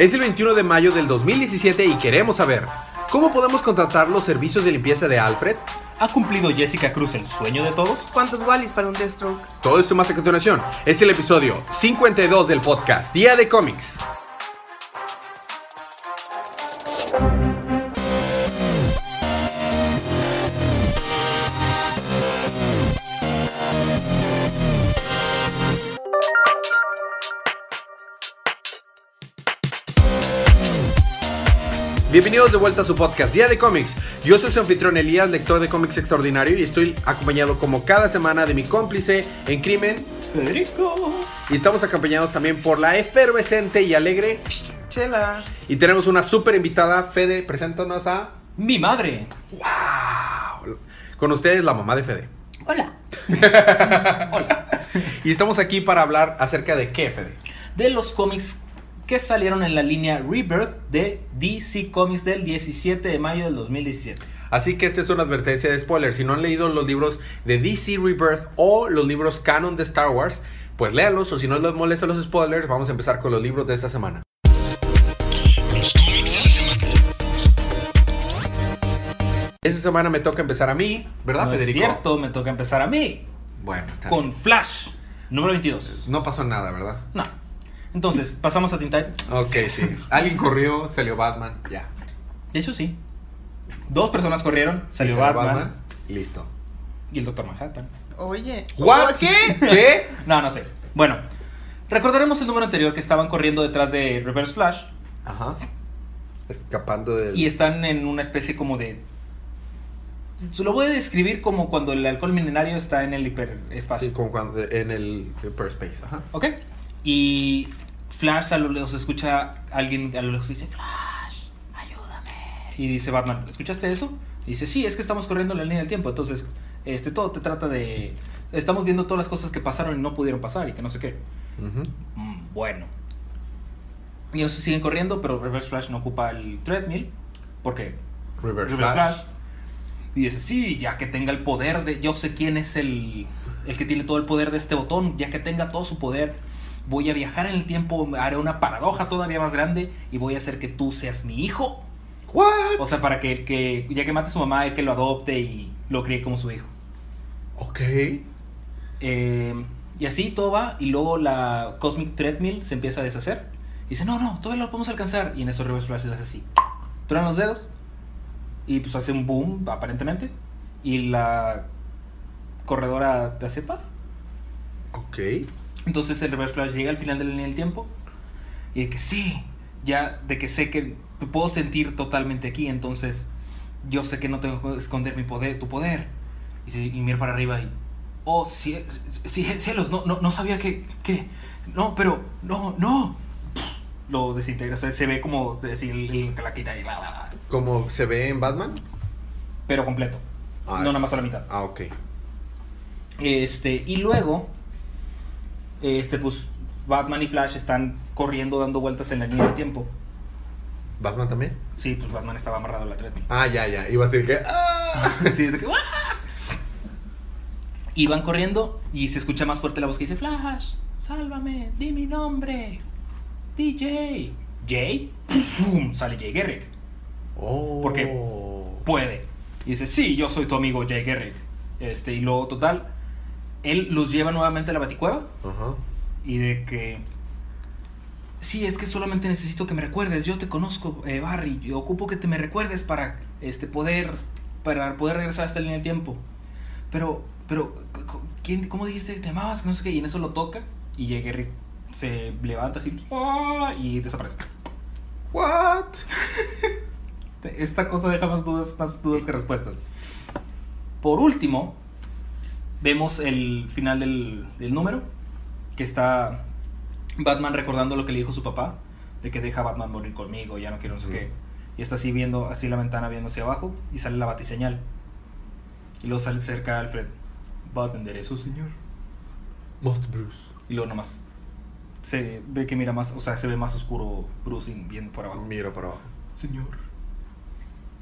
Es el 21 de mayo del 2017 y queremos saber, ¿cómo podemos contratar los servicios de limpieza de Alfred? ¿Ha cumplido Jessica Cruz el sueño de todos? ¿Cuántos Wallis para un Deathstroke? Todo esto más a continuación. Es el episodio 52 del podcast Día de Cómics. Bienvenidos de vuelta a su podcast Día de Cómics. Yo soy su anfitrión Elías, lector de cómics extraordinario, y estoy acompañado como cada semana de mi cómplice en crimen, Federico. Y estamos acompañados también por la efervescente y alegre. Chela. Y tenemos una súper invitada. Fede, preséntanos a. Mi madre. ¡Wow! Con ustedes, la mamá de Fede. Hola. Y estamos aquí para hablar acerca de qué, Fede. De los cómics que salieron en la línea Rebirth de DC Comics del 17 de mayo del 2017. Así que esta es una advertencia de spoiler. Si no han leído los libros de DC Rebirth o los libros canon de Star Wars, pues léanlos. O si no les molestan los spoilers, vamos a empezar con los libros de esta semana. Esta semana me toca empezar a mí, ¿verdad, no Federico? es cierto, me toca empezar a mí. Bueno, está Con bien. Flash, número 22. No pasó nada, ¿verdad? No. Entonces, pasamos a Teen Titans. Ok, sí. Alguien corrió, salió Batman, ya. De hecho, sí. Dos personas corrieron, salió Batman, Listo. y el Doctor Manhattan. Oye. ¿What? ¿Qué? ¿Qué? No, no sé. Bueno, recordaremos el número anterior que estaban corriendo detrás de Reverse Flash Ajá. Escapando del... y están en una especie como de... Se lo voy a describir como cuando el alcohol milenario está en el hiperespacio. Sí, como cuando en el hyperspace, ajá. ¿Ok? Y Flash a lo lejos escucha a alguien a lo lejos dice, Flash, ayúdame. Y dice Batman, ¿escuchaste eso? Y dice, sí, es que estamos corriendo la línea del tiempo. Entonces, este, todo te trata de... Estamos viendo todas las cosas que pasaron y no pudieron pasar y que no sé qué. Mm, bueno. Y ellos siguen corriendo, pero Reverse Flash no ocupa el treadmill. Porque Reverse, Reverse Flash. Flash. Y dice, sí, ya que tenga el poder de... Yo sé quién es el, el que tiene todo el poder de este botón. Ya que tenga todo su poder, voy a viajar en el tiempo, haré una paradoja todavía más grande y voy a hacer que tú seas mi hijo. What? O sea, para que, el que ya que mate a su mamá, él que lo adopte y lo críe como su hijo. Ok. Eh, y así todo va, y luego la Cosmic Treadmill se empieza a deshacer. Y dice, no, no, todavía lo podemos alcanzar. Y en eso Reverse Flash le hace así. Truenan los dedos. Y pues hace un boom, aparentemente. Y la corredora te hace paz. Ok. Entonces el Reverse Flash llega al final de la línea del tiempo. Y de que sí, ya de que sé que me puedo sentir totalmente aquí. Entonces yo sé que no tengo que esconder mi poder, tu poder. Y, se- y mira para arriba y... Oh, cie- cie- cielos, no, no, no sabía que, que... No, pero... No, no. Lo desintegra. O sea, se ve como decir la quita y bla, bla, bla. ¿Como se ve en Batman? Pero completo. Ah, no, es- nada más a la mitad. Ah, ok. Este, y luego, este, pues Batman y Flash están corriendo, dando vueltas en la línea del tiempo. ¿Batman también? Sí, pues Batman estaba amarrado a la treadmill. Ah, ya, ya. Iba a decir que... ¡Ah! Sí, de que, van corriendo y se escucha más fuerte la voz que dice, Flash, sálvame, di mi nombre, DJ. Jay, ¡pum! sale Jay Garrick. Oh. ¿Por qué? Puede. Y dice, sí, yo soy tu amigo Jay Garrick. Este, y luego, total, él los lleva nuevamente a la baticueva. Ajá. Y de que. Sí, es que solamente necesito que me recuerdes. Yo te conozco, eh, Barry. Yo ocupo que te me recuerdes para este poder. Para poder regresar a esta línea del tiempo. Pero, pero, ¿quién, ¿cómo dijiste que te amabas? Que no sé qué. Y en eso lo toca. Y Gary, se levanta así. Y desaparece. What? Esta cosa deja más dudas, más dudas que respuestas. Por último, vemos el final del, del número, que está Batman recordando lo que le dijo su papá, de que deja a Batman morir conmigo, ya no quiero no sé Ujú. qué. Y está así viendo, así la ventana viendo hacia abajo, y sale la batiseñal. Y luego sale cerca Alfred. Va a atender eso, señor. Most Bruce. Y luego nomás se ve que mira más, o sea, se ve más oscuro Bruce viendo por abajo. Mira para abajo. Señor.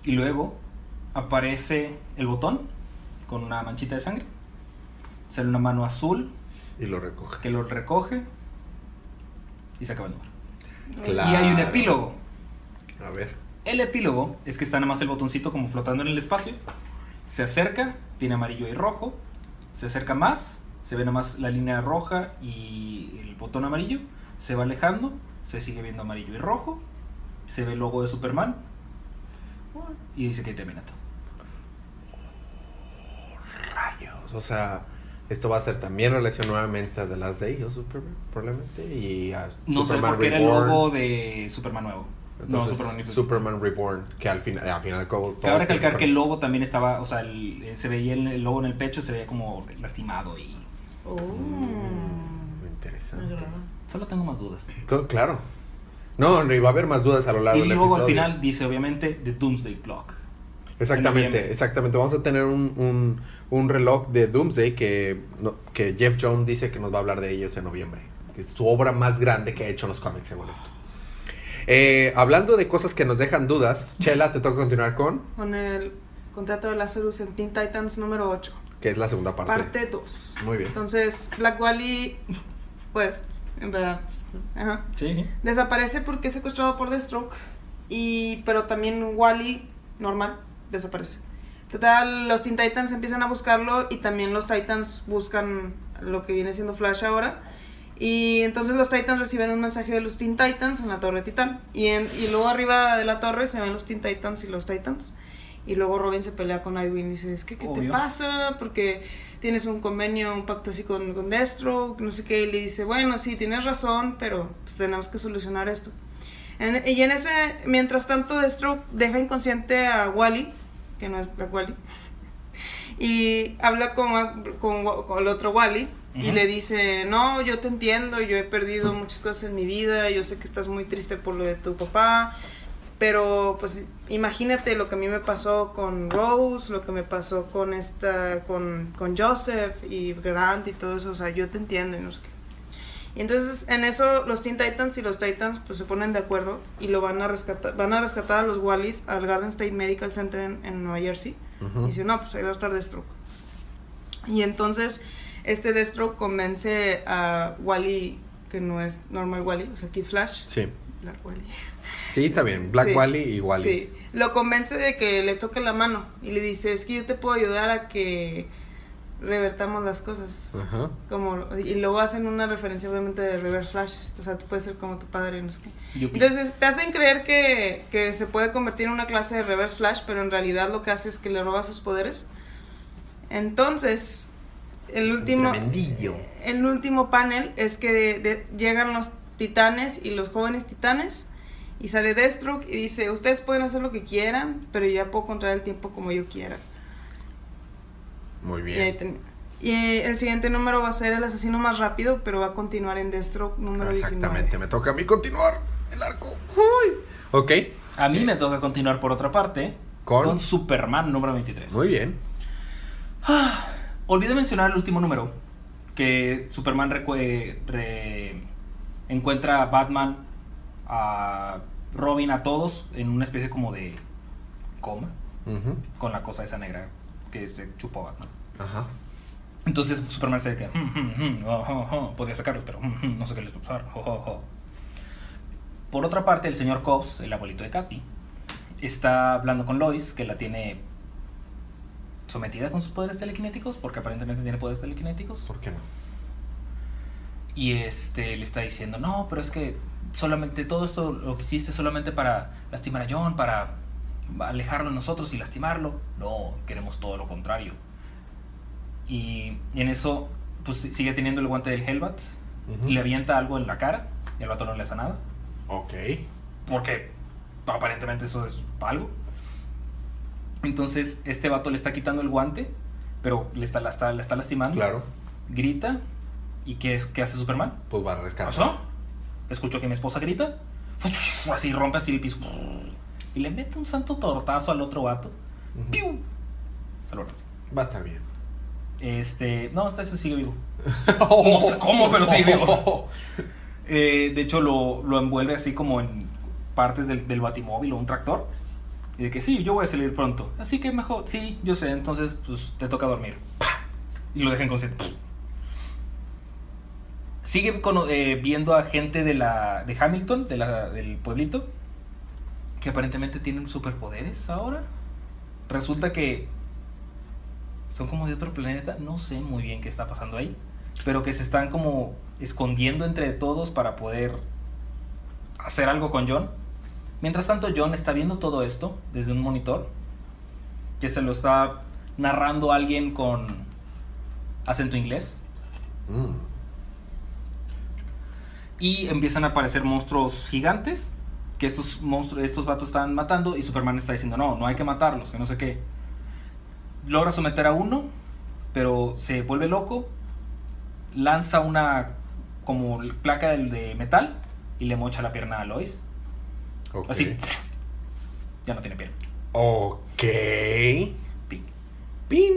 Y luego aparece el botón con una manchita de sangre. Sale una mano azul Y lo recoge. que lo recoge y se acaba el número. Claro. Y hay un epílogo. A ver. El epílogo es que está nada más el botoncito como flotando en el espacio. Se acerca, tiene amarillo y rojo. Se acerca más, se ve nada más la línea roja y el botón amarillo. Se va alejando, se sigue viendo amarillo y rojo. Se ve el logo de Superman. Y dice que termina todo. Rayos. O sea, esto va a ser también relación nuevamente a The Last Day of Superman, probablemente. Y a No sé Superman por qué era el logo de Superman nuevo. no, Superman Reborn. Superman Reborn, que al final, al final todo Cabe recalcar que el logo también estaba, o sea, el- se veía el, el logo en el pecho, se veía como lastimado y Oh. Mm, interesante. solo tengo más dudas. Claro. No, no, y va a haber más dudas a lo largo Y del luego al episodio. final dice obviamente The Doomsday Clock. En Exactamente, exactamente. Vamos a tener un, un, un reloj de Doomsday que, no- que Jeff Jones dice que nos va a hablar de ellos en noviembre. Que es su obra más grande que ha hecho en los cómics, según esto. Eh, hablando de cosas que nos dejan dudas, Chela, te toca continuar con, Con el contrato de Lazarus en Teen Titans número 8. que es la segunda parte. Parte 2. Muy bien. Entonces, Black Wally, pues, en verdad, pues, ajá, Sí. desaparece porque es secuestrado por Deathstroke. Y, pero también Wally, normal, desaparece. Total, los Teen Titans empiezan a buscarlo y también los Titans buscan lo que viene siendo Flash ahora. Y entonces los Titans reciben un mensaje de los Teen Titans en la Torre Titán. Y, en, y luego arriba de la torre se ven los Teen Titans y los Titans. Y luego Robin se pelea con Nightwing y dice, es que, ¿qué te pasa? Porque tienes un convenio, un pacto así con, con Deathstroke, no sé qué. Y le dice, bueno, sí, tienes razón, pero pues, tenemos que solucionar esto. En- y en ese, mientras tanto, Deathstroke deja inconsciente a Wally, que no es Black Wally, y habla con, con, con el otro Wally y le dice, no, yo te entiendo, yo he perdido muchas cosas en mi vida, yo sé que estás muy triste por lo de tu papá, pero pues imagínate lo que a mí me pasó con Rose, lo que me pasó con esta, con, con Joseph y Grant y todo eso, o sea, yo te entiendo y no sé qué. Y entonces en eso los Teen Titans y los Titans pues se ponen de acuerdo y lo van a rescatar, van a rescatar a los Wallys al Garden State Medical Center en, en Nueva Jersey. Y dice, no, pues ahí va a estar Deathstroke. Y entonces este Deathstroke convence a Wally, que no es normal Wally, o sea, Kid Flash. Sí. Black Wally. Sí, está bien. Black Sí. Wally y Wally. Sí, lo convence de que le toque la mano y le dice, es que yo te puedo ayudar a que revertamos las cosas. Ajá. Como, y luego hacen una referencia obviamente de Reverse Flash, o sea, tú puedes ser como tu padre, no sé qué. Yupi. Entonces te hacen creer que, que se puede convertir en una clase de Reverse Flash, pero en realidad lo que hace es que le roba sus poderes. Entonces, el último, el último panel es que de- de- llegan los titanes y los jóvenes titanes y sale Deathstroke y dice, ustedes pueden hacer lo que quieran, pero yo ya puedo controlar el tiempo como yo quiera. Muy Y, ahí bien. Y el siguiente número va a ser el asesino más rápido, pero va a continuar en Deathstroke número 19. Exactamente. Me toca a mí continuar el arco. Ok. A mí me toca continuar por otra parte ¿Con? con, Superman número 23. Muy bien. Olvidé mencionar el último número, que Superman recue- re- encuentra a Batman, a Robin, a todos en una especie como de coma, con la cosa esa negra que se chupó a Batman. Ajá. Entonces Superman se queda, "Hmm, hmm, hmm, oh, oh, oh", podría sacarlos, pero hmm, hmm, no sé qué les va a pasar. oh, oh, oh". Por otra parte, el señor Cobbs, el abuelito de Capi, está hablando con Lois, que la tiene sometida con sus poderes telequinéticos, porque aparentemente tiene poderes telequinéticos. ¿Por qué no? Y este le está diciendo, no, pero es que solamente todo esto lo que hiciste solamente para lastimar a John, para alejarlo de nosotros y lastimarlo. No, queremos todo lo contrario. Y, en eso, pues sigue teniendo el guante del Hellbat, le avienta algo en la cara y al vato no le hace nada. Ok. Porque aparentemente eso es algo. Entonces, este vato le está quitando el guante, pero le está, la está, la está lastimando. Claro. Grita. ¿Y qué, es, qué hace Superman? Pues va a rescatar. ¿Pasó? Escucho que mi esposa grita. Así rompe así el piso. Y le mete un santo tortazo al otro vato. ¡Piu! Se lo rompe. Va a estar bien. Este. No, hasta eso sigue vivo. No sé cómo, pero sigue vivo. Eh, de hecho, lo, lo envuelve así como en partes del, del batimóvil o un tractor. Y de que sí, yo voy a salir pronto. Así que mejor, sí, yo sé. Entonces, pues te toca dormir. ¡Pah! Y lo deja inconsciente. sigue eh, viendo a gente de la de Hamilton, de la, del pueblito, que aparentemente tienen superpoderes ahora. Resulta que son como de otro planeta, no sé muy bien qué está pasando ahí, pero que se están como escondiendo entre todos para poder hacer algo con John. Mientras tanto, John está viendo todo esto desde un monitor que se lo está narrando alguien con acento inglés. Mm. Y empiezan a aparecer monstruos gigantes que estos monstruos, estos vatos están matando y Superman está diciendo, no, no hay que matarlos, que no sé qué. Logra someter a uno, pero se vuelve loco, lanza una como placa de, de metal y le mocha la pierna a Lois. Ok. Así, ya no tiene pierna. Ok. Ping. Pin.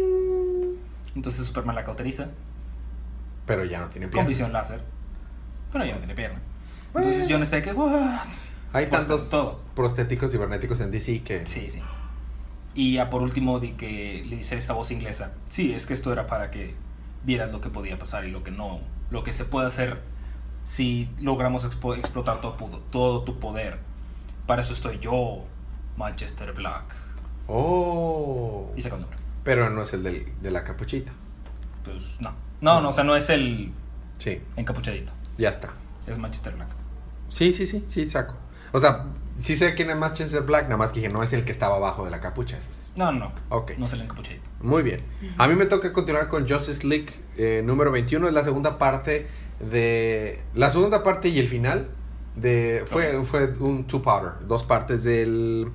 Entonces Superman la cauteriza Pero ya no tiene con pierna. visión láser, pero ya no tiene pierna. Entonces John está de que, what? Hay Pues, tantos todo. prostéticos cibernéticos en DC que. Sí, sí. Y ya por último di que le dice esta voz inglesa, sí, es que esto era para que vieras lo que podía pasar y lo que no, lo que se puede hacer si logramos expo- explotar todo, todo tu poder. Para eso estoy yo, Manchester Black. Oh. Y saca un nombre. Pero no es el del- de la capuchita. Pues no. No, no, o sea, no es el Sí, encapuchadito, ya está. es Manchester Black. Sí, sí, sí, sí, saco. O sea, sí sé quién es Manchester Black, nada más que dije, no es el que estaba abajo de la capucha. es- No, no, no. Ok. No es el encapuchadito. Muy bien. A mí me toca continuar con Justice League eh, número 21. Es la segunda parte de... La segunda parte y el final de... Fue, fue un two-parter. Dos partes del...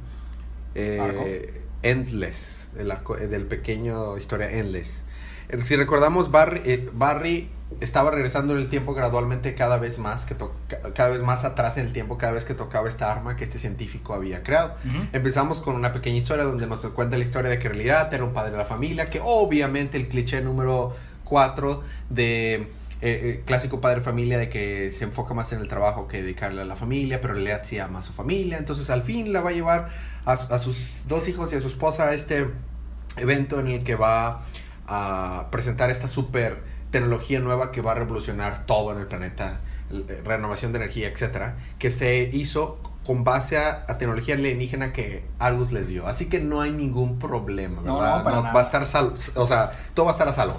eh, Endless. Del, arco- eh, del pequeño historia Endless. Eh, Si recordamos, Barry, eh, Barry estaba regresando en el tiempo gradualmente cada vez más, que cada vez más atrás en el tiempo, cada vez que tocaba esta arma que este científico había creado. Empezamos con una pequeña historia donde nos cuenta la historia de que en realidad era un padre de la familia, que obviamente el cliché número 4 de eh, eh, clásico padre de familia de que se enfoca más en el trabajo que dedicarle a la familia, pero en realidad sí ama a su familia, entonces al fin la va a llevar a, a sus dos hijos y a su esposa a este evento en el que va a presentar esta super tecnología nueva que va a revolucionar todo en el planeta, eh, renovación de energía, etcétera, que se hizo con base a, a tecnología alienígena que Argus les dio. Así que no hay ningún problema, No, ¿verdad? no, para nada. va a estar salvo, o sea, todo va a estar a salvo.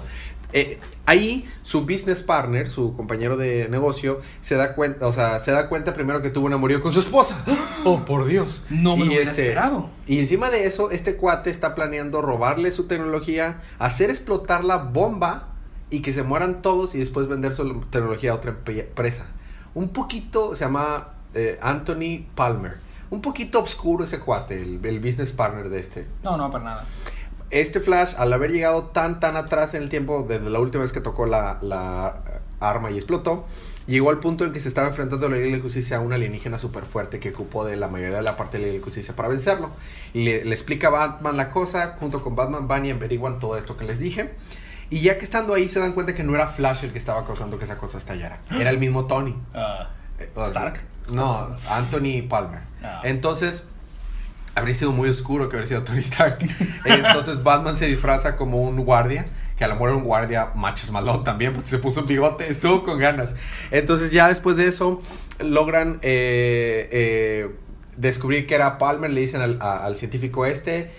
Eh, ahí su business partner, su compañero de negocio, se da cuenta, o sea, se da cuenta primero que tuvo un amorío con su esposa. Oh, por Dios. No me Y lo hubiera este- esperado. y encima de eso, este cuate está planeando robarle su tecnología, hacer explotar la bomba y que se mueran todos y después vender su tecnología a otra empresa. Un poquito, se llama eh, Anthony Palmer. Un poquito oscuro ese cuate, el, el business partner de este. No, no, para nada. Este Flash, al haber llegado tan, tan atrás en el tiempo, desde la última vez que tocó la, la arma y explotó, llegó al punto en que se estaba enfrentando a la Liga de Justicia a una alienígena súper fuerte que ocupó de la mayoría de la parte de la Liga de Justicia para vencerlo. Y le, le explica a Batman la cosa, junto con Batman van y averiguan todo esto que les dije. Y ya que estando ahí se dan cuenta que no era Flash el que estaba causando que esa cosa estallara. Era el mismo Tony. Ah, Eh, Stark. No, Anthony Palmer. Ah. Entonces, habría sido muy oscuro que habría sido Tony Stark. Entonces, Batman se disfraza como un guardia, que a lo mejor era un guardia machos malón también, porque se puso un bigote, estuvo con ganas. Entonces, ya después de eso, logran eh, eh, descubrir que era Palmer, le dicen al, a- al científico este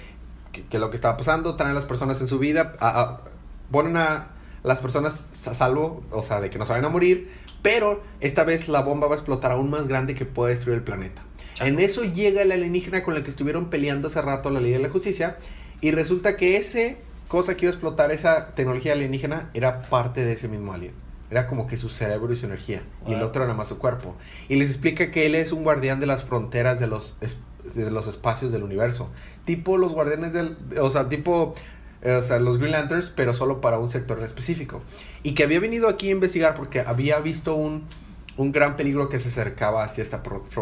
que, que lo que estaba pasando, traen a las personas en su vida, a- ponen a las personas a salvo, o sea, de que no se vayan a morir, pero esta vez la bomba va a explotar aún más grande que puede destruir el planeta. Chaco. En eso llega el alienígena con el que estuvieron peleando hace rato la Liga de la Justicia y resulta que ese cosa que iba a explotar, esa tecnología alienígena, era parte de ese mismo alien. Era como que su cerebro y su energía. Y el otro era más su cuerpo. Y les explica que él es un guardián de las fronteras de los, de los espacios del universo. Tipo los guardianes del... O sea, tipo... eh, o sea, los Green Lanterns, pero solo para un sector en específico. Y que había venido aquí a investigar porque había visto un, un gran peligro que se acercaba hacia esta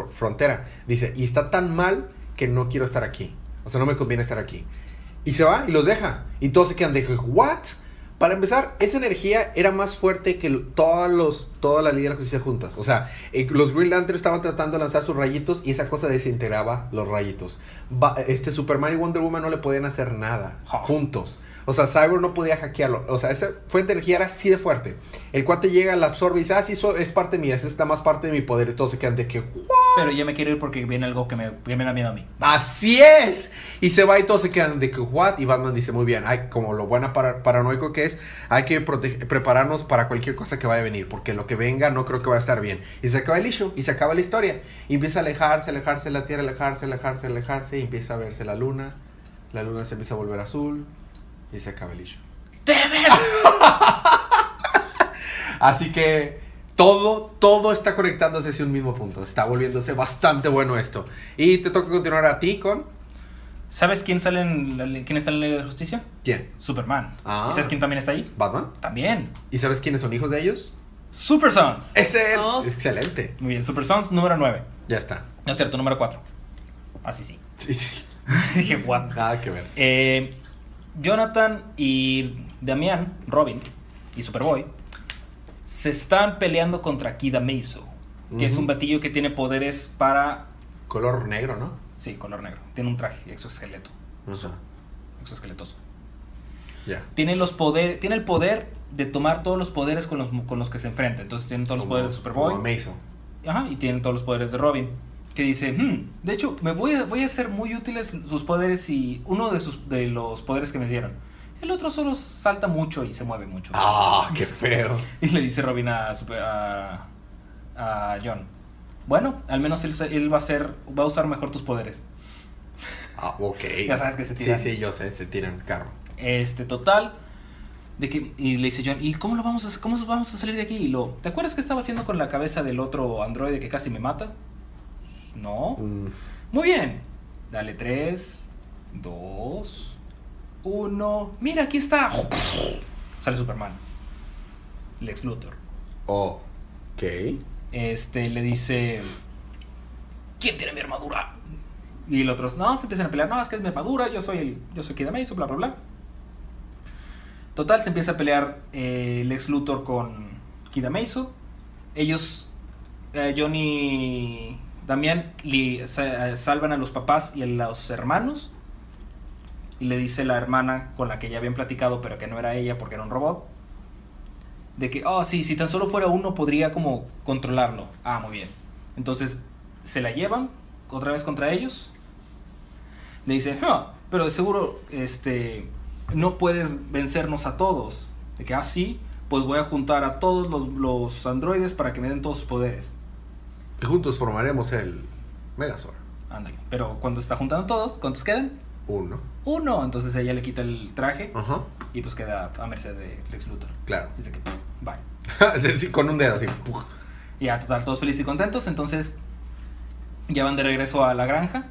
frontera. Dice, y está tan mal que no quiero estar aquí. O sea, no me conviene estar aquí. Y se va y los deja. Y todos se quedan de, ¿what? Para empezar, esa energía era más fuerte que todos los, toda la Liga de la Justicia juntas. O sea, eh, los Green Lantern estaban tratando de lanzar sus rayitos y esa cosa desintegraba los rayitos. Este Superman y Wonder Woman no le podían hacer nada juntos. O sea, Cyber no podía hackearlo. O sea, esa fuente de energía era así de fuerte. El cuate llega, la absorbe y dice, ah, sí, eso es parte mía, esa está más parte de mi poder. Y todos se quedan de que, "What?". Pero ya me quiero ir porque viene algo que me, que me da miedo a mí. Así es. Y se va y todos se quedan de que, what? Y Batman dice, muy bien, hay, como lo buena para, paranoico que es, hay que prepararnos para cualquier cosa que vaya a venir, porque lo que venga no creo que vaya a estar bien. Y se acaba el issue, y se acaba la historia. Y empieza a alejarse, alejarse la Tierra, alejarse, alejarse, alejarse, y empieza a verse la luna. La luna se empieza a volver azul, y se acaba el issue. Así que todo, todo está conectándose hacia un mismo punto. Está volviéndose bastante bueno esto. Y te toca continuar a ti con... ¿Sabes quién sale en la, quién está en la Liga de la Justicia? ¿Quién? Superman. Ah. ¿Y sabes quién también está ahí? ¿Batman? También. ¿Y sabes quiénes son hijos de ellos? Super Sons. Es él. Oh, Excelente. Muy bien, Super Sons número 9. Ya está. No es cierto, número 4. Así sí. Sí, sí. Dije, what? Nada que ver. Eh, Jonathan y Damian, Robin y Superboy, se están peleando contra Kida Meiso, que es un batillo que tiene poderes para... Color negro, ¿no? Sí, color negro. Tiene un traje exoesqueleto. Ajá. Exoesqueletoso. Ya. Tiene, los poder, tiene el poder de tomar todos los poderes con los, con los que se enfrenta. Entonces tiene todos los poderes de Superboy. Como Mason. Ajá, y tienen todos los poderes de Robin. Que dice, "Hmm, de hecho, me voy a, voy a hacer muy útiles sus poderes y uno de, sus, de los poderes que me dieron. El otro solo salta mucho y se mueve mucho. Ah, qué feo. Y le dice Robin a, a, a John, bueno, al menos él, él va a ser, va a usar mejor tus poderes. Ah, ok. Ya sabes que se Sí, tiran. sí, yo sé, se tiran carro. Este, total. De que, y le dice John, ¿y cómo lo vamos a? ¿Cómo vamos a salir de aquí? Y lo, ¿te acuerdas que estaba haciendo con la cabeza del otro androide que casi me mata? No. Mm, Muy bien. Dale 3, 2, 1. Mira, aquí está. Sale Superman. Lex Luthor. ok. Este le dice: ¿Quién tiene mi armadura? Y los otros, no, se empiezan a pelear. No, es que es mi armadura. Yo soy el. Yo soy Kid Mason, bla, bla, bla. Total, se empieza a pelear eh, Lex Luthor con Kid Mason. Ellos, eh, Johnny Damián, salvan a los papás y a los hermanos. Y le dice la hermana con la que ya habían platicado, pero que no era ella porque era un robot. De que, oh, sí, si tan solo fuera uno podría como controlarlo. Ah, muy bien. Entonces se la llevan otra vez contra ellos. Le dice, "Ah, pero de seguro este, no puedes vencernos a todos. De que, ah, sí, pues voy a juntar a todos los, los androides para que me den todos sus poderes. Y juntos formaremos el Megazord. Ándale. Pero cuando está juntando todos, ¿cuántos quedan? Uno. Uno. Entonces ella le quita el traje Ajá. y pues queda a merced de Lex Luthor. Claro. Dice que, bye. Sí, con un dedo así. Y ya, total, todos felices y contentos. Entonces, ya van de regreso a la granja.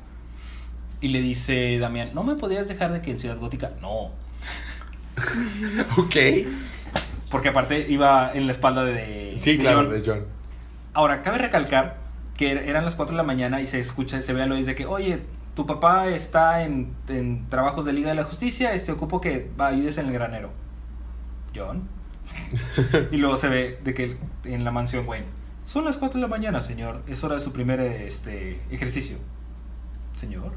Y le dice Damián, ¿no me podías dejar de que en Ciudad Gótica? No. Ok. Porque aparte iba en la espalda de... Sí, de claro, John. de John. Ahora, cabe recalcar que er- eran las 4 de la mañana y se escucha, se ve a Lois de que, oye, tu papá está en, en trabajos de Liga de la Justicia, este ocupo que va, ayudes en el granero. John. y luego se ve de que en la mansión Wayne, son las 4 de la mañana, señor, es hora de su primer este, ejercicio. Señor.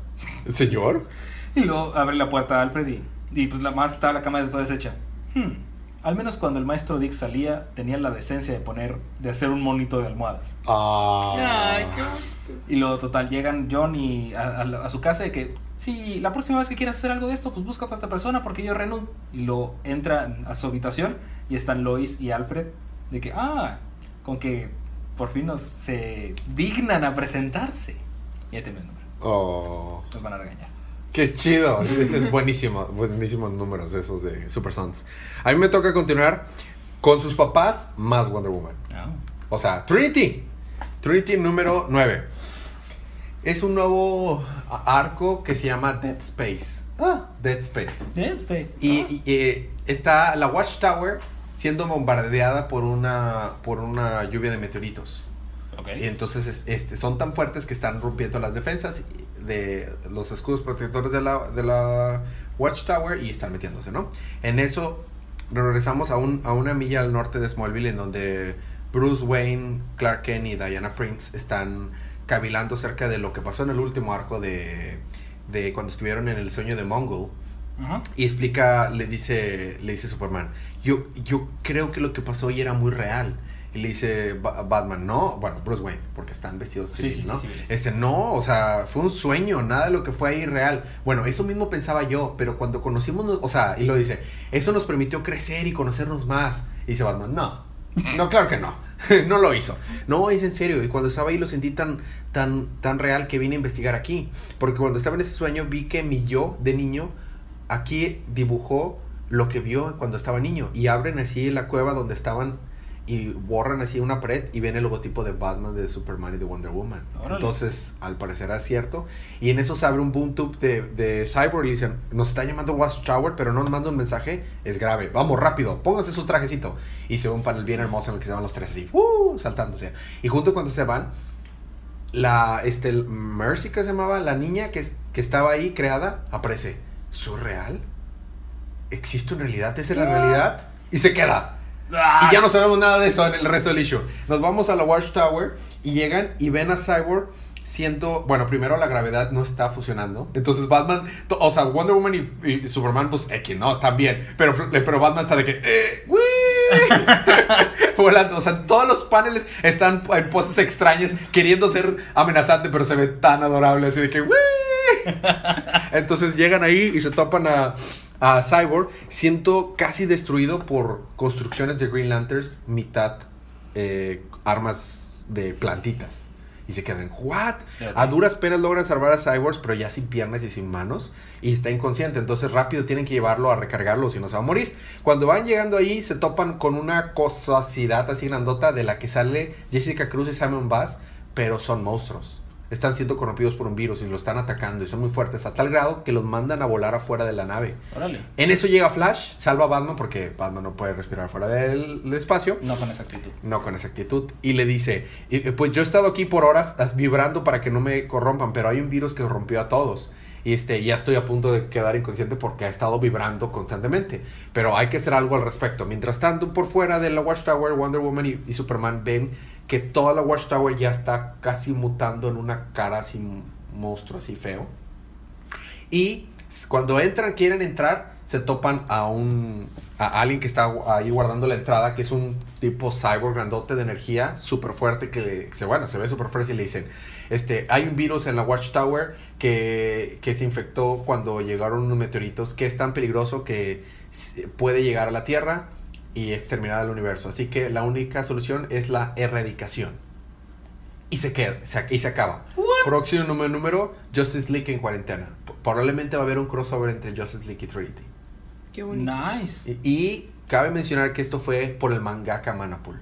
¿Señor? Y luego abre la puerta a Alfred y, y pues la más está la cama de toda deshecha. Hmm, Al menos cuando el maestro Dick salía, tenía la decencia de poner, de hacer un monito de almohadas. Ah. Ay, qué bonito. Y luego, total, llegan John y a, a la- a su casa de que, si la próxima vez que quieras hacer algo de esto, pues busca a otra persona porque yo renuncio. Y lo entran a su habitación y están Lois y Alfred de que, ah, con que por fin nos, se dignan a presentarse. Y el número. Oh. Nos van a regañar. Qué chido. Ese es buenísimo. Buenísimos números esos de Super Sons. A mí me toca continuar con sus papás más Wonder Woman. Ah. O sea, Trinity. Trinity número 9. Es un nuevo arco que se llama Dead Space. Ah, Dead Space. Dead Space. Y, Ah. y, eh, está la Watchtower siendo bombardeada por una, por una lluvia de meteoritos. Ok. Y entonces es- este, son tan fuertes que están rompiendo las defensas de los escudos protectores de la, de la Watchtower y están metiéndose, ¿no? En eso regresamos a, un, a una milla al norte de Smallville en donde Bruce Wayne, Clark Kent y Diana Prince están cavilando cerca de lo que pasó en el último arco de, de cuando estuvieron en el sueño de Mongol. Y explica, le dice, le dice Superman, yo, yo creo que lo que pasó hoy era muy real. Y le dice Ba- Batman, no, bueno, Bruce Wayne, porque están vestidos Sí, civiles, sí, sí, ¿no? civiles. Este, no, o sea, fue un sueño, nada de lo que fue ahí real. Bueno, eso mismo pensaba yo, pero cuando conocimos, o sea, y lo dice, eso nos permitió crecer y conocernos más. Y dice Batman, no, no, claro que no, no lo hizo. No, es en serio, y cuando estaba ahí lo sentí tan, tan, tan real que vine a investigar aquí. Porque cuando estaba en ese sueño vi que mi yo de niño aquí dibujó lo que vio cuando estaba niño. Y abren así la cueva donde estaban y borran así una pared y ven el logotipo de Batman, de Superman y de Wonder Woman. Órale. Entonces, al parecer era cierto. Y en eso se abre un boom tube de, de Cyborg y dicen, nos está llamando Watchtower, pero no nos manda un mensaje, es grave. Vamos, rápido, pónganse su trajecito. Y se ve un panel bien hermoso en el que se van los tres así, ¡uh! saltándose. Y junto cuando se van, la este Mercy que se llamaba la niña que, que estaba ahí creada aparece ¿soy real? ¿existe en realidad? ¿es la realidad? y se queda y ya no sabemos nada de eso en el resto del issue. Nos vamos a la Watchtower y llegan y ven a Cyborg siendo bueno primero la gravedad no está funcionando. Entonces Batman o sea Wonder Woman y, y Superman pues X no están bien. Pero, pero Batman está de que eh, volando. O sea, todos los paneles están en poses extrañas, queriendo ser amenazante, pero se ve tan adorable, así de que "Wii". Entonces llegan ahí y se topan a, a Cyborg, siendo casi destruido por construcciones de Green Lanterns, mitad eh, armas de plantitas. Y se quedan, ¿what? A duras penas logran salvar a Cyborg, pero ya sin piernas y sin manos. Y está inconsciente. Entonces rápido tienen que llevarlo a recargarlo, si no se va a morir. Cuando van llegando ahí, se topan con una cososidad así grandota de la que sale Jessica Cruz y Simon Bass, pero son monstruos. Están siendo corrompidos por un virus y lo están atacando y son muy fuertes a tal grado que los mandan a volar afuera de la nave. Órale. En eso llega Flash, salva a Batman porque Batman no puede respirar fuera del, espacio. No con esa actitud. No con esa actitud. Y le dice, "Y, eh, pues yo he estado aquí por horas as- vibrando para que no me corrompan, pero hay un virus que rompió a todos. Y este, ya estoy a punto de quedar inconsciente porque ha estado vibrando constantemente. Pero hay que hacer algo al respecto. Mientras tanto, por fuera de la Watchtower, Wonder Woman y, y Superman ven que toda la Watchtower ya está casi mutando en una cara así monstruo, así feo. Y cuando entran, quieren entrar, se topan a un a alguien que está ahí guardando la entrada, que es un tipo cyborg grandote de energía, súper fuerte, que se, bueno, se ve súper fuerte y le dicen, este, hay un virus en la Watchtower que, que se infectó cuando llegaron unos meteoritos, que es tan peligroso que puede llegar a la Tierra y exterminar al universo. Así que la única solución es la erradicación. Y se queda, se, y se acaba. Próximo número, número, Justice League en cuarentena. Probablemente va a haber un crossover entre Justice League y Trinity. Qué bonito. Nice. Y, y cabe mencionar que esto fue por el mangaka Manapul.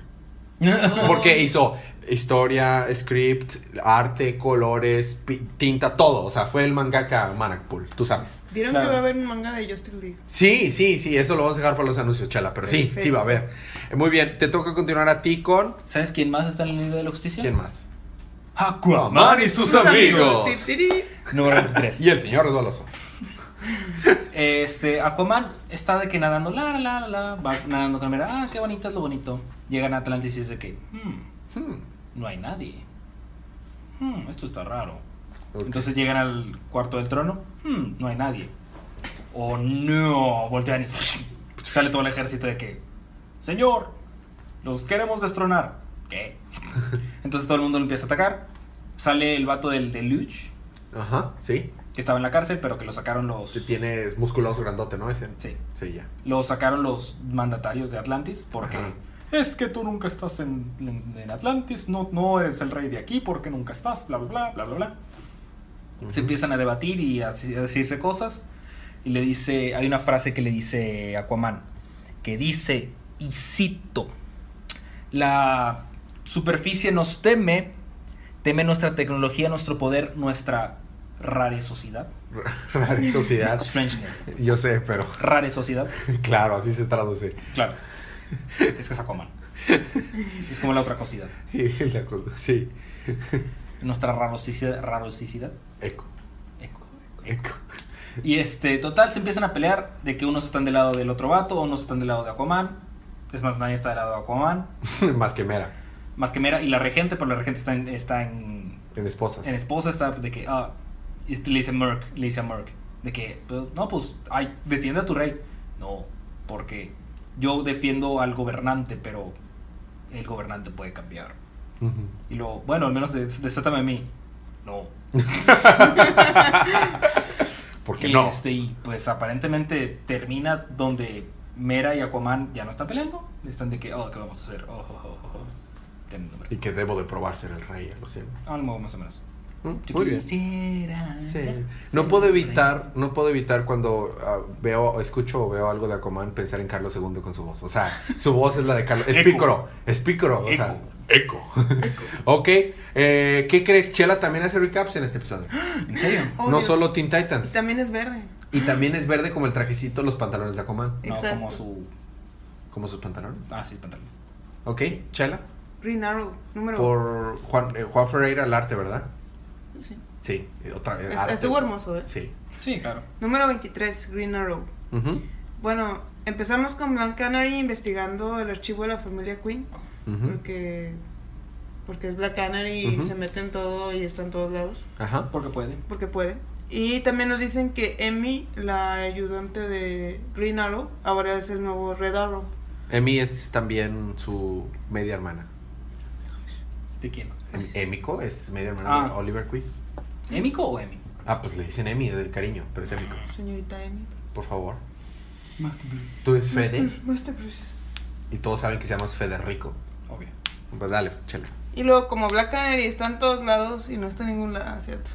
Porque hizo historia, script, arte, colores, tinta, todo. O sea, fue el mangaka Manapul, tú sabes. ¿Vieron Claro. que va a haber un manga de Justice League? Sí, sí, sí, eso lo vamos a dejar para los anuncios, Chela. Pero sí, sí va a haber. Muy bien, te toca continuar a ti con... ¿Sabes quién más está en el Liga de la Justicia? ¿Quién más? Aquaman y sus amigos. Ti. Número 23. Y el señor resbaloso. Este, Aquaman está de que nadando, la, la, la, la, va nadando con la ah, qué bonito es lo bonito. Llegan a Atlantis y es de que, hmm, Hmm, no hay nadie. Hmm, esto está raro. Entonces llegan al cuarto del trono, hmm, no hay nadie. Oh no, voltean y sale todo el ejército de que, señor, los queremos destronar. ¿Qué? Entonces todo el mundo lo empieza a atacar. Sale el vato del de Luch, Ajá, sí. Que estaba en la cárcel, pero que lo sacaron los... Que tiene musculoso grandote, ¿no? Ese. Sí. Sí, ya. Lo sacaron los mandatarios de Atlantis porque Ajá. es que tú nunca estás en, en- en Atlantis, no, no eres el rey de aquí porque nunca estás, bla, bla, bla, bla, bla, bla. Se empiezan a debatir y a, a decirse cosas. Y le dice, hay una frase que le dice Aquaman, que dice, y cito, la superficie nos teme, teme nuestra tecnología, nuestro poder, nuestra rare sociedad. Rara sociedad. Strangeness. Yo sé, pero Rare sociedad. claro, así se traduce. Claro. Es que es Aquaman. Es como la otra cosidad. Y la cosa, sí. Nuestra rarosicidad. rarosicidad. Eco. Eco. Eco. Y este, total, se empiezan a pelear de que unos están del lado del otro vato, unos están del lado de Aquaman. Es más, nadie está del lado de Aquaman. Más que Mera. Más que Mera y la regente, pero la regente está en, está en, En esposas. en esposa, está de que, ah, y le dice Merc, le dice a Merc, de que, pues, no, pues, ay, defiende a tu rey. No, porque yo defiendo al gobernante, pero el gobernante puede cambiar. Y luego, bueno, al menos des- desátame a mí. No. ¿Por qué y, no? Este, y pues aparentemente termina donde Mera y Aquaman ya no están peleando. Están de que, oh, ¿qué vamos a hacer? Oh, oh, oh, oh, oh. Y que debo de probar ser el rey, lo siento. Ah, no, más o menos. Mm, Yo Muy bien. quisiera Sí. ya No puedo el evitar, no puedo evitar cuando ah, veo, escucho o veo algo de Aquaman pensar en Carlos II con su voz. O sea, su voz es la de Carlos. Es Eco. pícoro, es pícoro. O sea, Eco. eco. ok, eh, ¿qué crees? Chela también hace recaps en este episodio. ¿En serio? Oh, no Dios. solo Teen Y Titans. también es verde. Y también es verde como el trajecito, los pantalones de Aquaman. No, Exacto. como su... Como sus pantalones. Ah, sí, pantalón. Ok, Chela. Green Arrow, número Por Juan, eh, Juan Ferreira al arte, ¿verdad? Sí. Sí, otra vez. Es- estuvo hermoso, ¿eh? Sí. Sí, claro. Número 23, Green Arrow. Bueno, empezamos con Blanc Canary investigando el archivo de la familia Queen. Porque, porque es Black Canary y se mete en todo y está en todos lados. Ajá. Porque puede. Porque puede. Y también nos dicen que Emmy, la ayudante de Green Arrow, ahora es el nuevo Red Arrow. Emi es también su media hermana. ¿De quién? Em- Emiko es media hermana Ah. de Oliver Queen. ¿Émico o Emi? Ah, pues le dicen Emi de cariño, pero es Emiko. Señorita Emmy. Por favor. Tú eres Fede Master, Master Bruce. y todos saben que se llama Federico. Obvio. Pues dale, chela. Y luego, como Black Canary está en todos lados y no está en ningún lado, ¿cierto?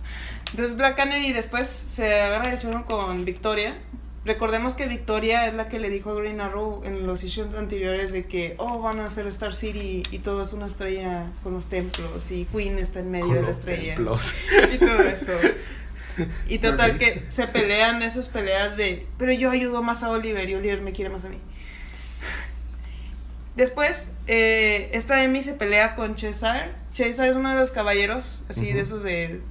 Entonces, Black Canary después se agarra el chorro con Victoria. Recordemos que Victoria es la que le dijo a Green Arrow en los issues anteriores de que, oh, van a hacer Star City y todo es una estrella con los templos y Queen está en medio Con de la estrella. templos. Y todo eso. Y total que se pelean esas peleas de, pero yo ayudo más a Oliver y Oliver me quiere más a mí. Después, eh, esta Emmy se pelea con Cesar. Cesar es uno de los caballeros, así de esos del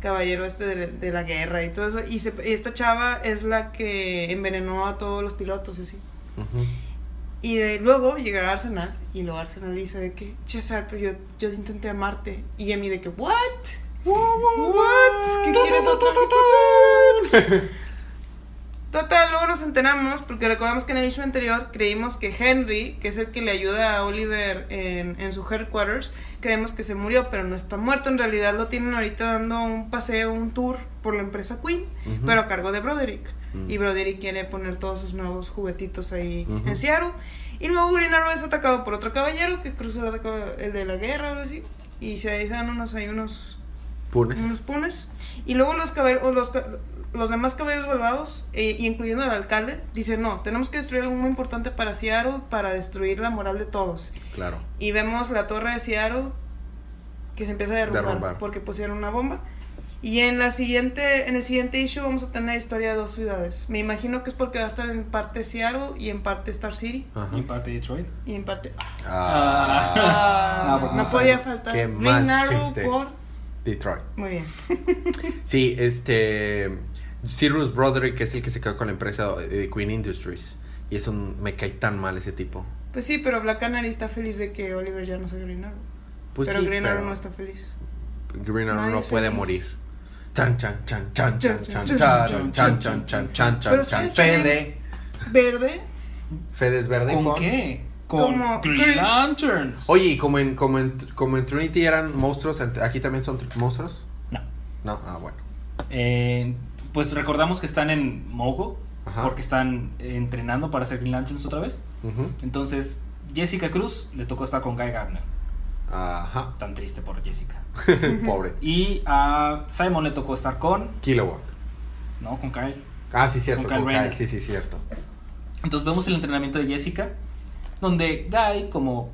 caballero este de, de la guerra y todo eso. Y, se- y esta chava es la que envenenó a todos los pilotos, así. Y de- luego llega Arsenal y luego Arsenal dice de que, Cesar, pero yo, yo intenté amarte. Y Emmy de que, ¿what? ¿What? ¿Qué quieres otra? Total, luego nos enteramos, porque recordamos que en el issue anterior creímos que Henry, que es el que le ayuda a Oliver en, en su headquarters, creemos que se murió, pero no está muerto. En realidad lo tienen ahorita dando un paseo, un tour por la empresa Queen, pero a cargo de Broderick. Mm. Y Broderick quiere poner todos sus nuevos juguetitos ahí en Seattle. Y luego Green Arrow es atacado por otro caballero que cruza el, de la guerra o algo así. Y se dan unos, hay unos Punes. unos punes. Y luego los, los, los demás caballeros malvados, eh, y incluyendo al alcalde, dicen, no, tenemos que destruir algo muy importante para Seattle para destruir la moral de todos. Claro. Y vemos la torre de Seattle que se empieza a derrumbar, Derrumbar. porque pusieron una bomba. Y en la siguiente, en el siguiente issue vamos a tener historia de dos ciudades. Me imagino que es porque va a estar en parte Seattle y en parte Star City Ajá. Y en parte Detroit. y en parte Ah, Ah, No, porque no no podía faltar. Qué mal Arrow chiste. por Detroit. muy bien. Sí, este. Cyrus Broderick es el que se quedó con la empresa de Queen Industries. Y es un. Me cae tan mal ese tipo. Pues sí, pero Black Canary está feliz de que Oliver ya no sea Green Arrow. Pues pero sí, Green pero Arrow no está feliz. Green Arrow no puede feliz. morir. Chan, chan, chan, chan, chan, chan, Chan, chan, chan, chan, chan, chan, chan, Fede. Verde. Fede es verde. ¿Con qué? Con Como Green Green- Lanterns. Oye, y como en, como, en, como en Trinity eran monstruos, ¿aquí también son tr- monstruos? No. No, ah, bueno. Eh, pues recordamos que están en Mogo. Ajá. Porque están entrenando para ser Green Lanterns otra vez. Entonces, Jessica Cruz le tocó estar con Guy Gardner. Ajá. Tan triste por Jessica. Pobre. Y a Simon le tocó estar con. Kilowatt. No, con Kyle. Ah, sí, cierto, Con con Kyle Kyle. Rayner. Sí, sí, cierto. Entonces vemos el entrenamiento de Jessica. Donde Guy, como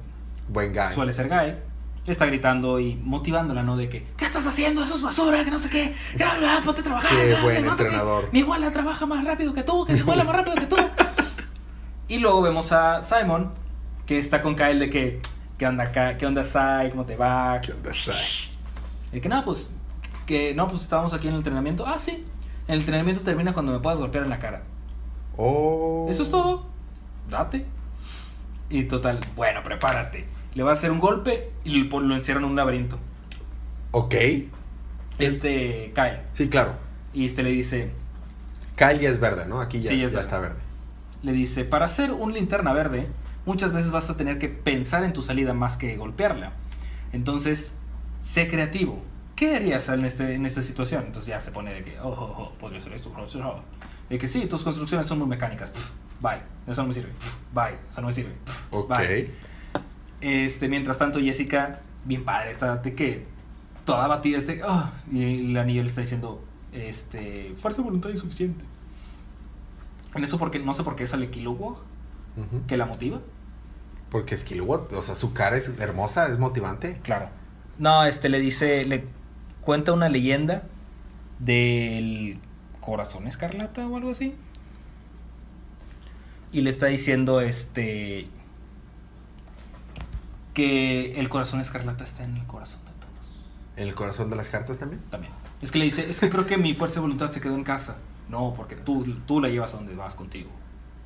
Buen guy. suele ser Guy, le está gritando y motivándola, ¿no? De que, ¿qué estás haciendo? Eso es basura, que no sé qué. Que bla, bla, ponte a trabajar. Qué bla, buen levántate. entrenador. Mi iguala trabaja más rápido que tú, que mi iguala más rápido que tú. y luego vemos a Simon, que está con Kyle de que, ¿qué onda, Ka- ¿Qué onda, Sai? ¿Cómo te va? ¿Qué onda, Sai? Y que, no, pues, que, no, pues estábamos aquí en el entrenamiento. Ah, sí. El entrenamiento termina cuando me puedas golpear en la cara. Oh. Eso es todo. Date. Y total, bueno, prepárate. Le va a hacer un golpe y lo, lo encierran en un laberinto. Ok. Este, Kyle. Sí, claro. Y este le dice, Kyle ya es verde, ¿no? Aquí ya, Sí, ya es ya verde. está verde. le dice, para hacer un linterna verde, muchas veces vas a tener que pensar en tu salida más que golpearla. Entonces, sé creativo. ¿Qué harías en, este, en esta situación? Entonces ya se pone de que, oh, oh, oh, podría ser esto, oh". De que sí, tus construcciones son muy mecánicas. Pff, bye. Eso no me sirve. Pff, bye. Eso no me sirve. Pff, Ok. bye. Este, mientras tanto, Jessica, bien padre, está de que toda batida, este, oh, y el anillo le está diciendo, este, fuerza de voluntad insuficiente. En eso porque, no sé por qué sale Kilowog, Ujú. que la motiva. Porque es Killwood, o sea, su cara es hermosa, es motivante. Claro. No, este le dice, le cuenta una leyenda del corazón escarlata o algo así. Y le está diciendo, este, que el corazón escarlata está en el corazón de todos. ¿En el corazón de las cartas también? También. Es que le dice, es que creo que mi fuerza de voluntad se quedó en casa. No, porque tú, tú la llevas a donde vas contigo.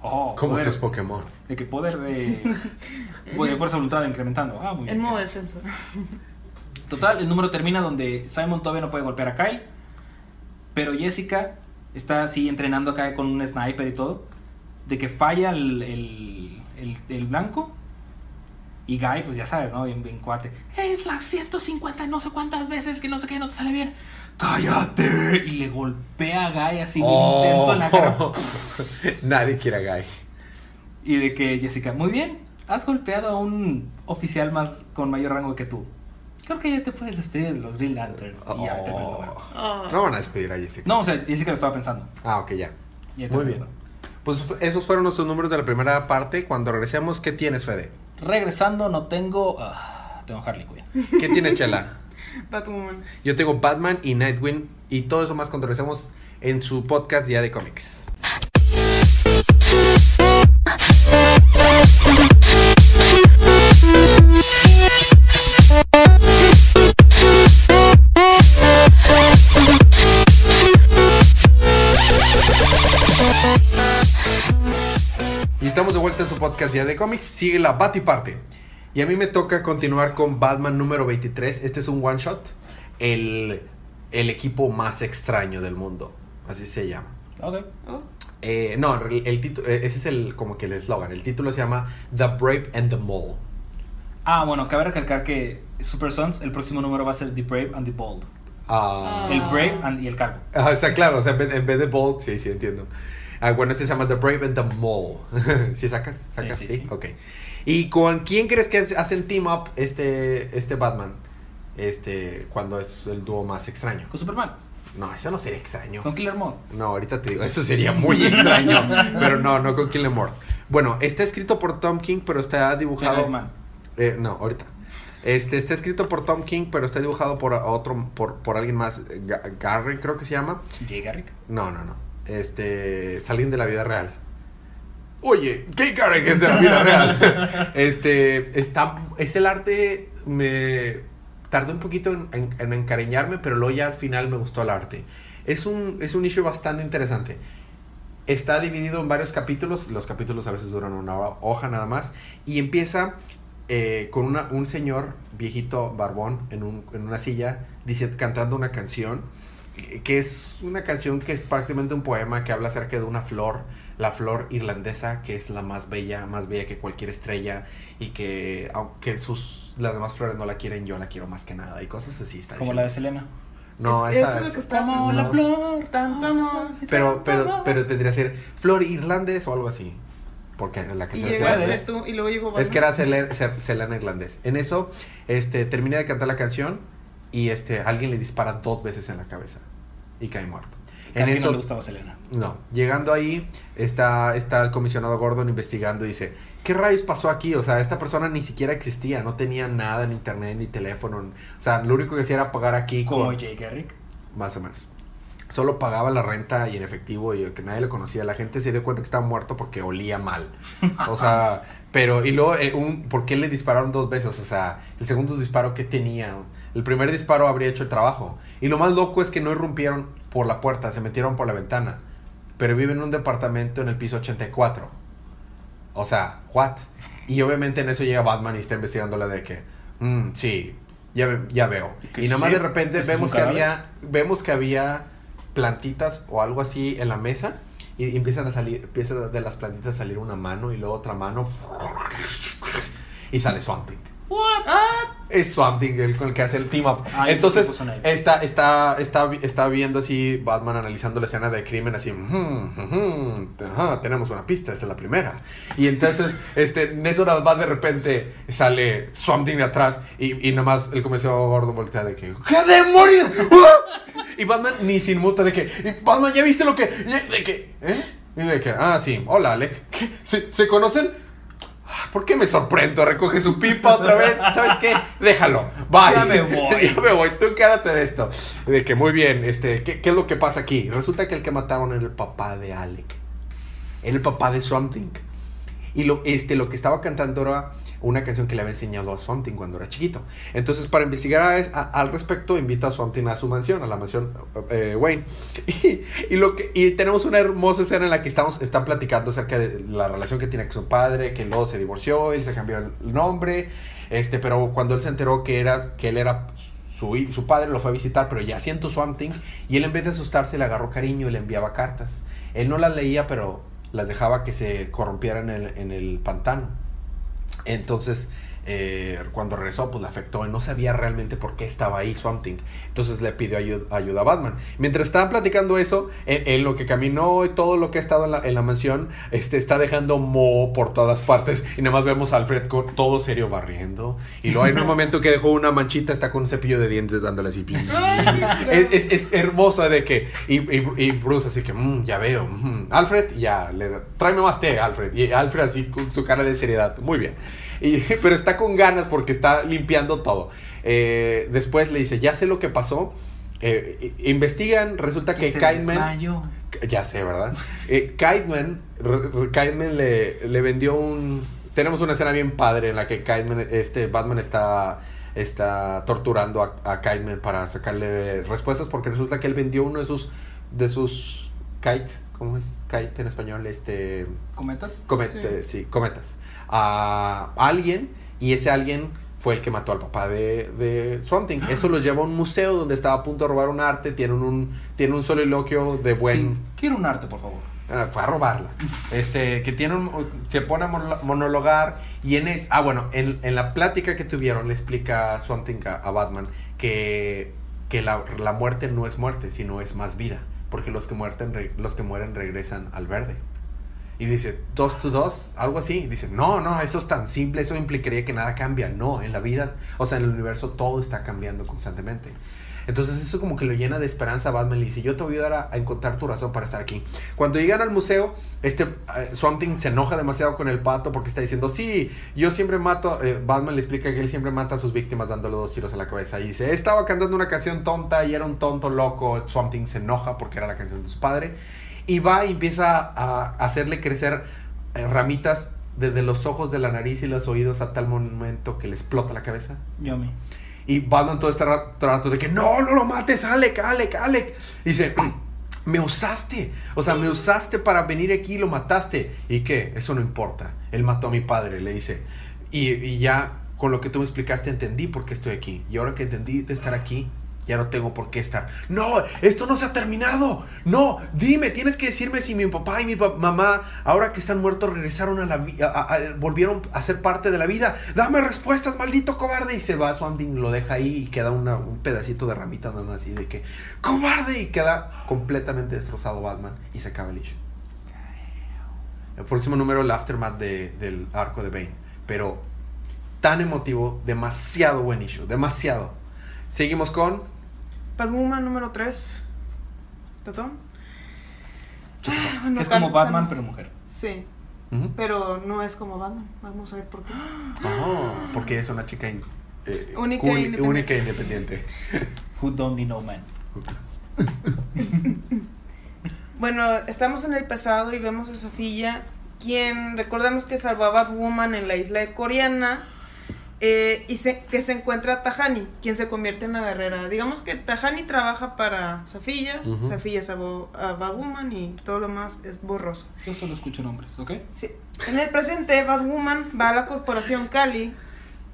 Oh, Como poder- tus Pokémon. De que poder de, de fuerza de voluntad incrementando. Ah, muy bien. En modo defensa. Total, el número termina donde Simon todavía no puede golpear a Kyle. Pero Jessica está así entrenando acá con un sniper y todo. De que falla el, el, el- el blanco. Y Guy, pues ya sabes, ¿no? Bien, bien cuate. Es la 150 no sé cuántas veces que no sé qué, no te sale bien. ¡Cállate! Y le golpea a Guy así bien Oh. intenso en la cara. Nadie quiere a Guy. Y de que Jessica, muy bien, has golpeado a un oficial más con mayor rango que tú. Creo que ya te puedes despedir de los Green Lanterns. Y ya te Oh. Ah. No van a despedir a Jessica. No, o sea, Jessica lo estaba pensando. Ah, ok, ya. Muy bien. Pues esos fueron nuestros números de la primera parte. Cuando regresemos, ¿qué tienes, Fede? Regresando, no tengo. ah, tengo Harley Quinn. ¿Qué tienes, Chela? Batwoman. Yo tengo Batman y Nightwing y todo eso más cuando regresemos en su podcast Día de Cómics. En su podcast Día de Cómics. Sigue la Batiparte. Y a mí me toca continuar con Batman número 23. Este es un one shot. El, el equipo más extraño del mundo. Así se llama. Ok. Oh. Eh, no, el, el título, eh, ese es el como que el eslogan. El título se llama The Brave and the Mole. Ah, bueno, cabe recalcar que Super Sons, el próximo número va a ser The Brave and the Bold. Ah, El Brave and, y el calvo. Ah, o sea, claro, o sea, en vez, en vez de bold, sí, sí, entiendo. Ah, bueno, este se llama The Brave and the Mole. ¿Sí sacas? ¿Sacas? Sí, Sí, sí, ok. ¿Y con quién crees que hacen team up este, este Batman? Este, cuando es el dúo más extraño. Con Superman. No, eso no sería extraño. Con Killer Moth. No, ahorita te digo, eso sería muy extraño. pero no, no con Killer Morph. Bueno, está escrito por Tom King, pero está dibujado. Spider-Man. Eh, no, ahorita. Este está escrito por Tom King, pero está dibujado por otro, por, por alguien más. Ga- Garry, creo que se llama. Jay Garrick. No, no, no. Este, es alguien de la vida real. Oye, ¿qué Garrick es de la vida real? este, está, es el arte, me tardé un poquito en, en- en encariñarme, pero luego ya al final me gustó el arte. Es un, es un issue bastante interesante. Está dividido en varios capítulos, los capítulos a veces duran una ho- hoja nada más, y empieza eh, con una- un señor viejito barbón en, un- en una silla dice, cantando una canción que es una canción que es prácticamente un poema que habla acerca de una flor, la flor irlandesa, que es la más bella, más bella que cualquier estrella, y que aunque sus, las demás flores no la quieren, yo la quiero más que nada, y cosas así. Está Como la de. Selena. No, Es- esa eso es lo es- que está Como la flor. Tanto amor. Pero, pero, pero tendría que ser flor irlandés o algo así. Porque la Y canción se llegaste tú y luego llegó Es que era Selena, Se- Selena irlandés. En eso, este, terminé de cantar la canción y este, alguien le dispara dos veces en la cabeza y cae muerto. Que a En mí no eso, le gustaba Selena. no. Llegando ahí, está, está el comisionado Gordon investigando y dice, ¿qué rayos pasó aquí? O sea, esta persona ni siquiera existía, no tenía nada en internet ni teléfono. O sea, lo único que hacía era pagar aquí Como con... Jay Garrick. Más o menos. Solo pagaba la renta y en efectivo y que nadie lo conocía. La gente se dio cuenta que estaba muerto porque olía mal. O sea, pero y luego, eh, un, ¿por qué le dispararon dos veces? O sea, el segundo disparo que tenía. El primer disparo habría hecho el trabajo. Y lo más loco es que no irrumpieron por la puerta, se metieron por la ventana. Pero viven en un departamento en el piso 84. O sea, what? Y obviamente en eso llega Batman y está investigando la de que, mm, sí, ya, ya veo. Que Y nada más sí, de repente vemos que había, vemos que había plantitas o algo así en la mesa y empiezan a salir, empieza de las plantitas a salir una mano y luego otra mano y sale Swamp Thing. Ah, Es Swamp Thing el con el que hace el team up. Ah, Entonces, está, está, está, está viendo así Batman analizando la escena de crimen así, "Ujú, ujú, ajá, tenemos una pista, esta es la primera. Y entonces, este, en eso nada más de repente sale Swamp Thing de atrás y, y nada más el comisario gordo voltea de que, ¿qué demonios? ¡Ah! Y Batman ni sin muta de que, "Y Batman, ¿ya viste lo que? De que, ¿eh? Y de que, ah, sí, hola Alec, ¿Qué? ¿Se, ¿se conocen? ¿Por qué me sorprendo? Recoge su pipa otra vez. ¿Sabes qué? Déjalo. Bye. Ya me voy. ya me voy. Tú quédate de esto. De que muy bien. Este, ¿qué, qué es lo que pasa aquí? Resulta que el que mataron era el papá de Alec. Era el papá de Something. Y lo, este, lo que estaba cantando era una canción que le había enseñado a Something cuando era chiquito. Entonces, para investigar a- al respecto, invita a Something a su mansión, a la mansión eh, Wayne. Y, lo que, y tenemos una hermosa escena en la que estamos, están platicando acerca de la relación que tiene con su padre, que luego se divorció, él se cambió el nombre, este, pero cuando él se enteró que, era, que él era su, su padre, lo fue a visitar, pero ya siento Swamp Thing, y él en vez de asustarse le agarró cariño y le enviaba cartas. Él no las leía, pero las dejaba que se corrompieran en el, en el pantano. Entonces, eh, cuando regresó, pues le afectó y no sabía realmente por qué estaba ahí Swamp Thing. Entonces le pidió ayu- ayuda a Batman. Mientras estaban platicando eso, en, en lo que caminó y todo lo que ha estado en la, en la mansión, este, está dejando mo por todas partes. Y nada más vemos a Alfred con todo serio barriendo. Y luego hay un momento que dejó una manchita, está con un cepillo de dientes dándole así. es, es, es hermoso de que. Y, y, y Bruce así que, "Mm, ya veo. mm". Alfred, ya, le tráeme más té, Alfred. Y Alfred así con su cara de seriedad. Muy bien. Y, pero está con ganas porque está limpiando todo. Eh, después le dice, ya sé lo que pasó. Eh, investigan, resulta que. Ya sé, ¿verdad? Eh, Kiteman le, le vendió un... Tenemos una escena bien padre en la que Kiteman, este, Batman está, está torturando a, a para sacarle respuestas porque resulta que él vendió uno de sus, de sus kite, ¿cómo es? Kite en español, este... ¿Cometas? Comete- sí. cometas. A alguien y ese alguien fue el que mató al papá de, de Swamp Thing. Eso lo lleva a un museo donde estaba a punto de robar un arte. Tienen un, tiene un soliloquio de buen... Sí, quiero un arte, por favor. Ah, fue a robarla. Este, que tiene un, se pone a mono- monologar y en es, ah bueno, en, en la plática que tuvieron le explica Swamp Thing a, a Batman que, que la, la muerte no es muerte, sino es más vida, porque los que muerten los que mueren regresan al verde. Y dice, dos to dos, algo así. Y dice, no, no, eso es tan simple, eso implicaría que nada cambia. No, en la vida, o sea, en el universo todo está cambiando constantemente. Entonces eso como que lo llena de esperanza a Batman y dice, yo te voy a ayudar a, encontrar tu razón para estar aquí. Cuando llegan al museo, este Thing se enoja demasiado con el pato porque está diciendo, sí, yo siempre mato, eh, Batman le explica que él siempre mata a sus víctimas dándole dos tiros a la cabeza. Y dice, estaba cantando una canción tonta y era un tonto loco. Swamp Thing se enoja porque era la canción de su padre. Y va y empieza a hacerle crecer eh, ramitas desde los ojos de la nariz y los oídos a tal momento que le explota la cabeza. Y Batman todo este ra- rato de que no, no lo mates, Alec, Alec, Alec. Y dice, me usaste. O sea, me usaste para venir aquí y lo mataste. ¿Y qué? Eso no importa. Él mató a mi padre, le dice. Y, y ya con lo que tú me explicaste entendí por qué estoy aquí. Y ahora que entendí de estar aquí, ya no tengo por qué estar. No, esto no se ha terminado. No, dime, tienes que decirme si mi papá y mi mamá, ahora que están muertos, regresaron a la vida, volvieron a ser parte de la vida. Dame respuestas, maldito cobarde. Y se va, Swamp Thing lo deja ahí y queda un pedacito de ramita nada más así de que, cobarde. Y queda completamente destrozado Batman y se acaba el issue. El próximo número, el aftermath de- del arco de Bane. Pero tan emotivo, demasiado buen issue, demasiado. Seguimos con Batwoman número 3. ¿Tatón? Ah, bueno, es tan- como Batman, tan- pero mujer. Sí, pero no es como Batman. Vamos a ver por qué. Oh, porque es una chica in- eh, Única e independiente. única e independiente. Who don't need no man. Bueno, estamos en el pasado y vemos a Sofía, quien recordamos que salvó a Batwoman en la isla de Coreana. Eh, y se, que se encuentra a Tahani, quien se convierte en la guerrera. Digamos que Tahani trabaja para Safiya, Ujú. Safiya es a, Bo- a Batwoman y todo lo más es borroso. Yo solo escucho nombres, ¿ok? Sí. En el presente, Batwoman va a la corporación Cali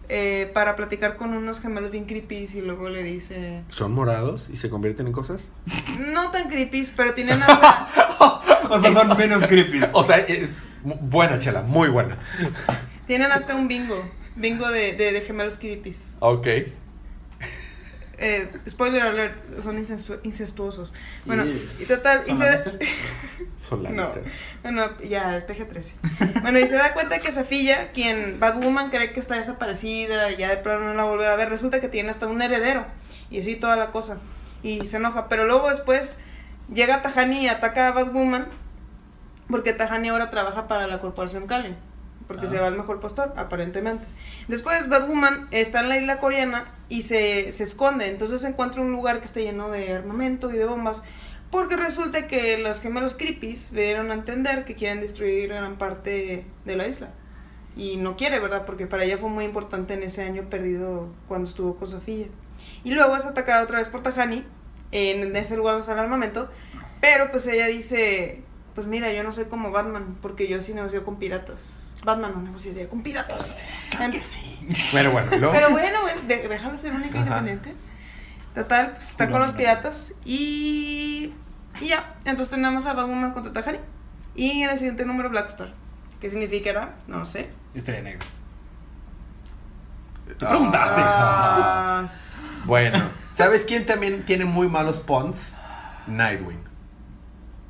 eh, para platicar con unos gemelos bien creepy y luego le dice... ¿Son morados y se convierten en cosas? No tan creepy, pero tienen hasta... O sea, son menos creepy. O sea, es mu- buena, chela, muy buena. tienen hasta un bingo. Bingo de, de, de gemelos creepy. Ok. Eh, spoiler alert, son incestu- incestuosos. Bueno, y total, y ¿Son se, Lannister? Son No. Lannister. bueno, ya, es PG-13. Bueno, y se da cuenta que Safilla, quien Batwoman cree que está desaparecida, y ya de plano no la volverá a ver, resulta que tiene hasta un heredero, y así toda la cosa. Y se enoja, pero luego después llega Tahani y ataca a Batwoman, porque Tahani ahora trabaja para la corporación Kalen, porque Ah. se va al mejor postor, aparentemente. Después Batwoman está en la isla coreana y se, se esconde, entonces se encuentra un lugar que está lleno de armamento y de bombas, porque resulta que los gemelos creepies le dieron a entender que quieren destruir gran parte de la isla. Y no quiere, ¿verdad? Porque para ella fue muy importante en ese año perdido cuando estuvo con Sofía. Y luego es atacada otra vez por Tahani, en ese lugar donde está el armamento, pero pues ella dice, pues mira, yo no soy como Batman, porque yo sí negocio con piratas. Batman no negociaría con piratas. En- Bueno, bueno, y luego. pero bueno, bueno, de- déjalo ser única e independiente. Total, pues está con los piratas y, y ya. Entonces tenemos a Batwoman contra Tahani. Y en el siguiente número Blackstar. ¿Qué significará? No sé. Estrella negra. Tú preguntaste. Ah, s- Bueno, ¿sabes quién también tiene muy malos pawns? Nightwing.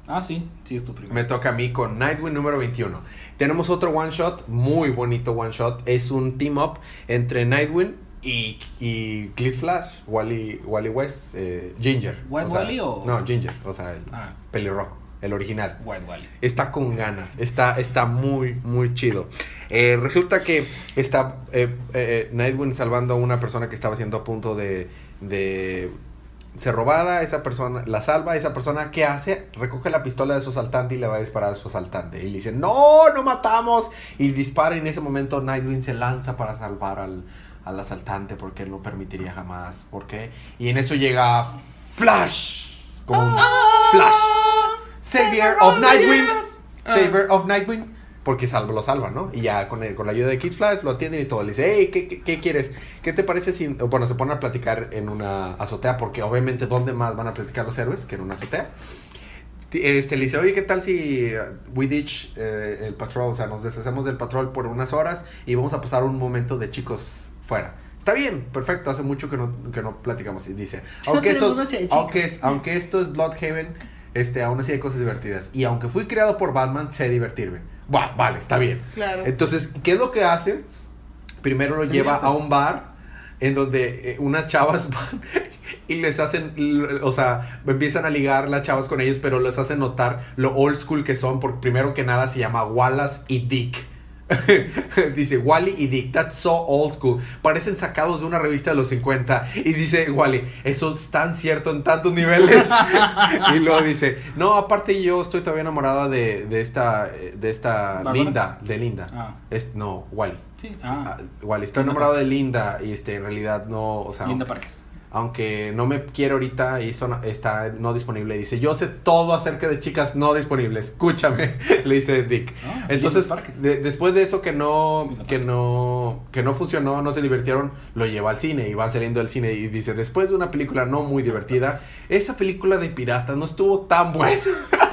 Ah, sí, sí, es tu primero. Me toca a mí con Nightwing número 21. Tenemos otro one shot, muy bonito one shot. Es un team up entre Nightwing y, y Cliff Flash, Wally, Wally West, eh, Ginger. ¿White sea, Wally o- No, Ginger, o sea, el Ah, pelirrojo, el original. White Wally. Está con ganas, está, está muy, muy chido. Eh, resulta que está eh, eh, Nightwing salvando a una persona que estaba siendo a punto de, de ser robada. Esa persona la salva. Esa persona, ¿qué hace? Recoge la pistola de su asaltante y le va a disparar a su asaltante. Y le dice, ¡No! ¡No matamos! Y dispara. Y en ese momento Nightwing se lanza para salvar al, al asaltante porque él no permitiría jamás. ¿Por qué? Y en eso llega Flash. Como un Flash. Savior of Nightwing. Ah. Savior of Nightwing. Porque salvo, lo salva, ¿no? Y ya con, el- con la ayuda de Kid Flash lo atienden y todo. Le dice, hey, ¿qué, qué, qué quieres? ¿Qué te parece si...? Bueno, se ponen a platicar en una azotea. Porque obviamente, ¿dónde más van a platicar los héroes? Que en una azotea. Este, le dice, oye, ¿qué tal si uh, we ditch eh, el patrol? O sea, nos deshacemos del patrol por unas horas y vamos a pasar un momento de chicos fuera. Está bien, perfecto, hace mucho que no, que no platicamos. Y dice, aunque, esto, aunque, es- aunque esto es Bloodhaven, este, aún así hay cosas divertidas. Y aunque fui creado por Batman, sé divertirme. Vale, está bien. Claro. Entonces, ¿qué es lo que hace? Primero lo lleva a un bar en donde eh, unas chavas van y les hacen, o sea, empiezan a ligar las chavas con ellos, pero les hacen notar lo old school que son, porque primero que nada se llama Wallace y Dick. dice Wally y Dick, that's so old school. Parecen sacados de una revista de los 50. Y dice Wally, eso es tan cierto en tantos niveles. y luego dice, no, aparte yo estoy todavía enamorada de, de esta, de esta ¿Bárbara? Linda, de Linda. Ah, Es, no, Wally. sí. Ah, Ah, Wally, estoy Linda enamorado de Linda y este, en realidad no, o sea, Linda Parques. Aunque no me quiere ahorita y está no disponible. Dice, yo sé todo acerca de chicas no disponibles, escúchame, le dice Dick. Ah, Entonces, de- después de eso que no, que no, que no funcionó, no se divirtieron, lo lleva al cine y van saliendo del cine y dice, después de una película no muy divertida, esa película de piratas no estuvo tan buena,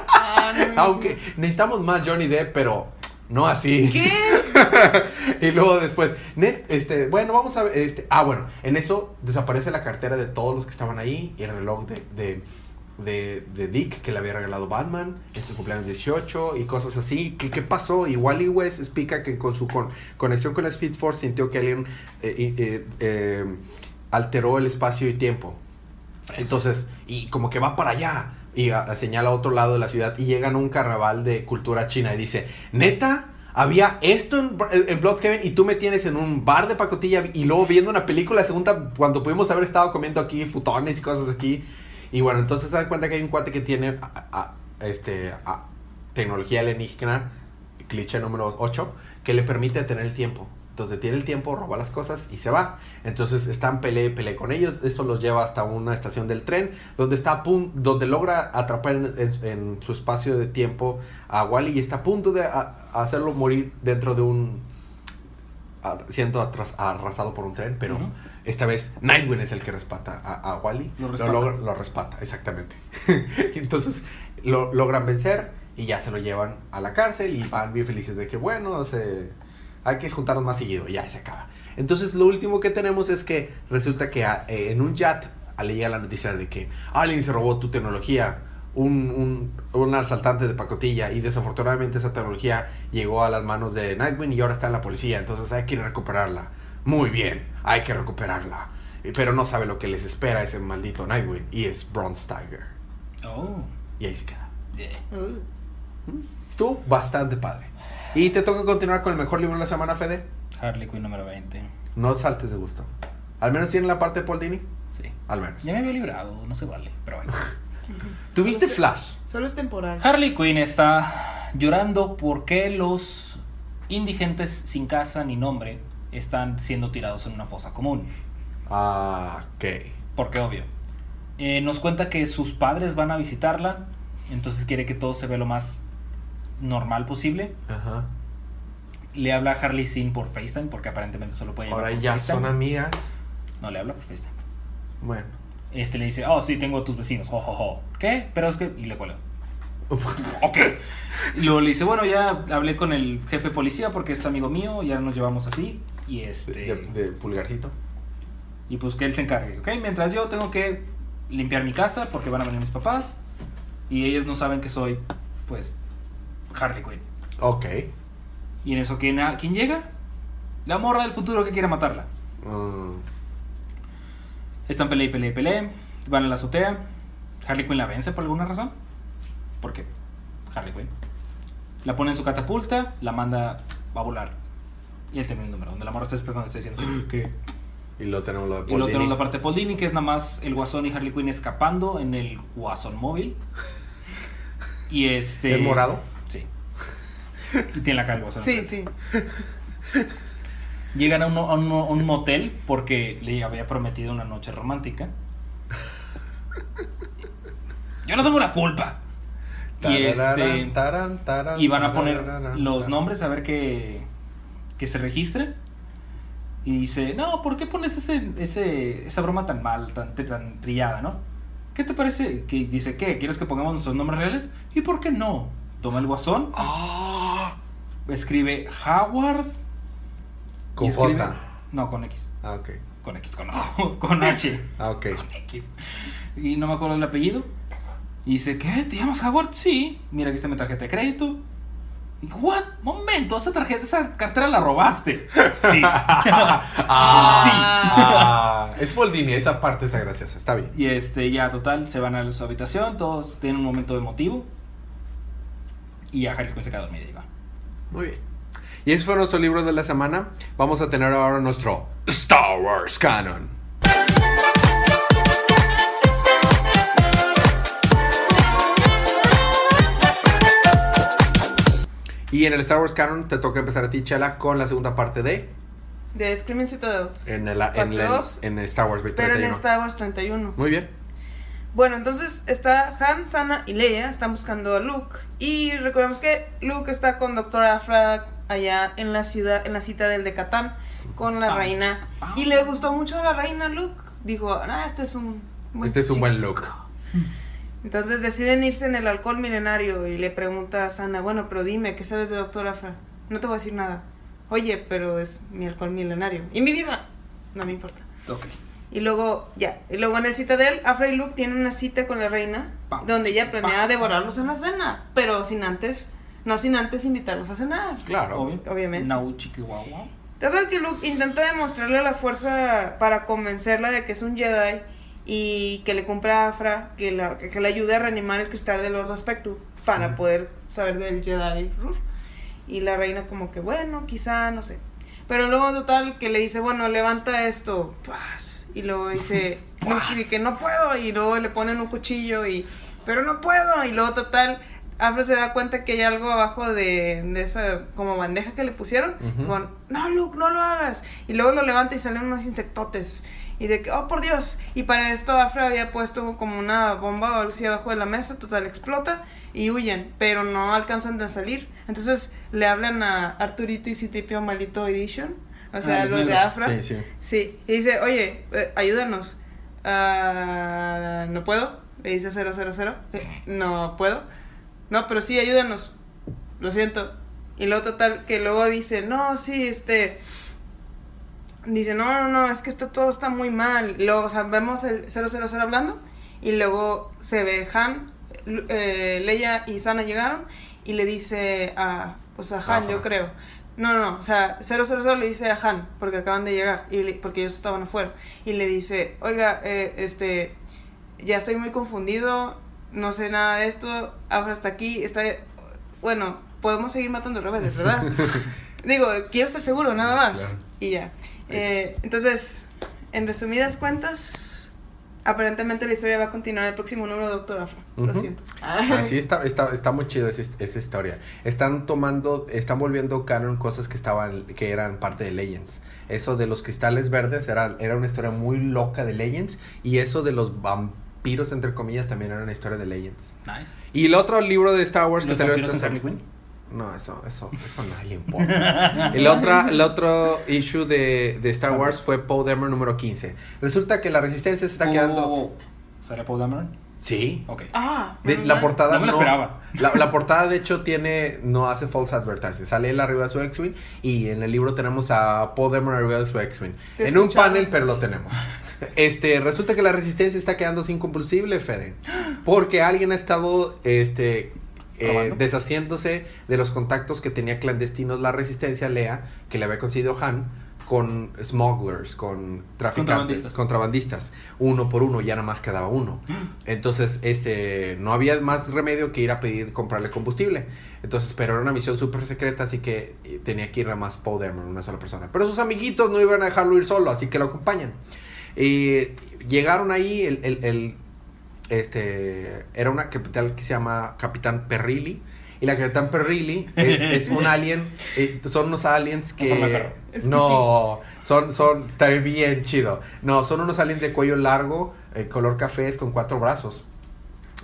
Ah, no. aunque necesitamos más Johnny Depp, pero no así. ¿Qué? y luego después, net, este, bueno, vamos a ver, este, ah, bueno, en eso desaparece la cartera de todos los que estaban ahí y el reloj de, de, de, de Dick que le había regalado Batman en su cumpleaños 18 y cosas así. ¿Qué, qué pasó? Y Wally West explica que con su con- conexión con la Speed Force sintió que alguien eh, eh, eh, alteró el espacio y tiempo. Entonces, y como que va para allá y señala a otro lado de la ciudad y llegan a un carnaval de cultura china y dice, neta, había esto en, en Bloodhaven y tú me tienes en un bar de pacotilla y luego viendo una película segunda cuando pudimos haber estado comiendo aquí futones y cosas aquí. Y bueno, entonces se dan cuenta que hay un cuate que tiene a- a- este, tecnología alienígena, cliché número 8, que le permite tener el tiempo. Entonces tiene el tiempo, roba las cosas y se va. Entonces están pele pele con ellos. Esto los lleva hasta una estación del tren donde está a pun- donde logra atrapar en, en- en su espacio de tiempo a Wally y está a punto de a- hacerlo morir dentro de un a- siendo atras- arrasado por un tren, pero esta vez Nightwing es el que respata a, Wally. Lo respata. lo respata, exactamente. Entonces lo logran vencer y ya se lo llevan a la cárcel y van bien felices de que, bueno, se, hay que juntarnos más seguido, y ya se acaba. Entonces lo último que tenemos es que resulta que a- eh, en un chat le llega la noticia de que alguien se robó tu tecnología, un, un, un asaltante de pacotilla y desafortunadamente esa tecnología llegó a las manos de Nightwing y ahora está en la policía, entonces hay que recuperarla. Muy bien, hay que recuperarla. Pero no sabe lo que les espera ese maldito Nightwing y es Bronze Tiger. Oh. Y ahí se queda. Yeah. Uh. Estuvo bastante padre. Y te toca continuar con el mejor libro de la semana, Fede. Harley Quinn número 20. No saltes de gusto. Al menos tiene la parte de Paul Dini. Sí. Al menos. Ya me había librado, no se vale, pero bueno. ¿Tuviste Flash? Solo es temporal. Harley Quinn está llorando porque los indigentes sin casa ni nombre están siendo tirados en una fosa común. Ah, ok. Porque obvio. Eh, nos cuenta que sus padres van a visitarla, entonces quiere que todo se vea lo más normal posible. Ajá. Le habla a Harley Sin por FaceTime, porque aparentemente solo puede llamar Ahora por ya FaceTime. son amigas. No, le habla por FaceTime. Bueno. Este le dice, oh, sí, tengo a tus vecinos, jo, jo, jo. ¿Qué? Pero es que... Y le cuelga. ok. Y luego le dice, bueno, ya hablé con el jefe de policía porque es amigo mío, ya nos llevamos así. Y este... De, de pulgarcito. Y pues que él se encargue, ¿ok? Mientras yo tengo que limpiar mi casa porque van a venir mis papás. Y ellos no saben que soy, pues, Harley Quinn. Ok. Y en eso, ¿quién, ha- ¿quién llega? La morra del futuro que quiere matarla. Mm, Están pelea y pelea y pelea. Van a la azotea. Harley Quinn la vence por alguna razón. ¿Por qué? Harley Quinn. La pone en su catapulta, la manda a volar. Y ahí termina el número, donde la morra está esperando está diciendo que... y luego tenemos de Y luego tenemos la parte de Paul Dini, que es nada más el Guasón y Harley Quinn escapando en el Guasón móvil. Y este... ¿El morado? Y tiene la el Guasón. Sí, sí. Llegan a un, a un- a un motel porque le había prometido una noche romántica. Yo no tengo la culpa. Y este y van a poner los nombres a ver que que se registren. Y dice, "No, ¿por qué pones ese, ese esa broma tan mal, tan tan trillada, no? ¿Qué te parece? Que dice, "¿Qué? ¿Quieres que pongamos nuestros nombres reales?" ¿Y por qué no? Toma el guasón, Ah, escribe Howard Con escribe- J. No, con X. Ah, ok. Con X, con, con H. Ah, ok. Con X. Y no me acuerdo el apellido. Y dice, ¿qué? ¿Te llamas Howard? Sí. Mira, aquí está mi tarjeta de crédito. Y digo, ¿what? Momento, esa tarjeta, esa cartera la robaste. Sí. Ah, es Paul Dini, esa parte es graciosa, está bien. Y este, ya total, se van a su habitación, todos tienen un momento emotivo. Y a Harry Quinn se queda dormida y va. Muy bien. Y ese fue nuestro libro de la semana. Vamos a tener ahora nuestro Star Wars Canon. Y en el Star Wars Canon te toca empezar a ti, Chela, con la segunda parte de. De Screaming Citadel. En el, en Parte el- en Star Wars 31. Pero en Star Wars 31. Muy bien. Bueno, entonces está Han, Sana y Leia, están buscando a Luke. Y recordemos que Luke está con Doctor Afra allá en la ciudad, en la citadel de Catán, con la Ah. reina. Y le gustó mucho a la reina Luke. Dijo, ah, este es un buen Este es un buen chico". look. Entonces deciden irse en el alcohol milenario y le pregunta a Sana, bueno, pero dime, ¿qué sabes de Doctor Afra? No te voy a decir nada. Oye, pero es mi alcohol milenario. ¿Y mi vida? No me importa. Ok. Y luego, ya, y luego en el Citadel, Afra y Luke tienen una cita con la reina, Pam, donde ella planea pam. devorarlos en la cena, pero sin antes, no sin antes invitarlos a cenar. Claro. Obvio. Obviamente. Nau, chiqui, guau, guau. Total que Luke intenta demostrarle la fuerza para convencerla de que es un Jedi y que le compra a Afra, que, la, que, que le ayude a reanimar el cristal del Lord Aspecto para poder saber del Jedi Rur. Y la reina como que, bueno, quizá, no sé. Pero luego total que le dice, bueno, levanta esto, paz. Y luego dice, y que no puedo. Y luego le ponen un cuchillo y, pero no puedo. Y luego total, Afro se da cuenta que hay algo abajo de, de esa como bandeja que le pusieron. Ujú. Con, no, Luke, no lo hagas. Y luego lo levanta y salen unos insectotes. Y de que, oh, por Dios. Y para esto Afro había puesto como una bomba o algo así abajo de la mesa. Total, explota y huyen. Pero no alcanzan a salir. Entonces le hablan a Arturito y Citripio Malito Edition. O sea, Ah, los los, de. Afra. Sí, sí. Sí, y dice, oye, eh, ayúdanos. Ah, no puedo, le dice 000. Eh, no puedo. No, pero sí, ayúdanos. Lo siento. Y luego total, que luego dice, no, sí, este... Dice, no, no, no, es que esto todo está muy mal. Y luego, o sea, vemos el 000 hablando. Y luego se ve Han, eh, Leia y Sana llegaron. Y le dice a, pues a Han, yo creo. No, no, no, o sea, 000 le dice a Han, porque acaban de llegar, y le- porque ellos estaban afuera. Y le dice, oiga, eh, este, ya estoy muy confundido, no sé nada de esto, Afra está aquí, está... Bueno, podemos seguir matando rebeldes, ¿verdad? Digo, quiero estar seguro, nada más. Claro. Y ya. Eh, entonces, en resumidas cuentas, aparentemente la historia va a continuar el próximo número de Doctor Afra. Lo Ujú. siento. Así está, está, está muy chido esa, esa historia. Están tomando, están volviendo canon cosas que estaban, que eran parte de Legends. Eso de los cristales verdes era, era una historia muy loca de Legends. Y eso de los vampiros, entre comillas, también era una historia de Legends. Nice. Y el otro libro de Star Wars que ¿Los salió esta semana. No, eso, eso, eso a nadie le importa. El, otra, el otro issue de, de Star Wars fue Poe Dameron número 15. Resulta que la resistencia se está quedando. ¿Será Paul Dameron? Sí. Ok. Ah, De- la portada No me lo esperaba. La, la portada de hecho tiene no hace false advertising. Sale él arriba de su X-wing y en el libro tenemos a Paul Dameron arriba de su X-wing. En un panel, pero lo tenemos. Este, resulta que la resistencia está quedando sin combustible, Fede, porque alguien ha estado este eh, deshaciéndose de los contactos que tenía clandestinos la resistencia Lea, que le había conseguido Han con smugglers, con traficantes, Contrabandistas. contrabandistas, uno por uno, ya nada más quedaba uno. Entonces, este, no había más remedio que ir a pedir comprarle combustible. Entonces, pero era una misión súper secreta, así que eh, tenía que ir nada más Paul Dameron, una sola persona. Pero sus amiguitos no iban a dejarlo ir solo, así que lo acompañan. Y llegaron ahí, el, el- el- este, era una capital que se llama Capitán Perrilli. Y la Capitán Perrilli es, es un alien, eh, son unos aliens que... No, son, son, está bien chido. No, son unos aliens de cuello largo, eh, color cafés, con cuatro brazos.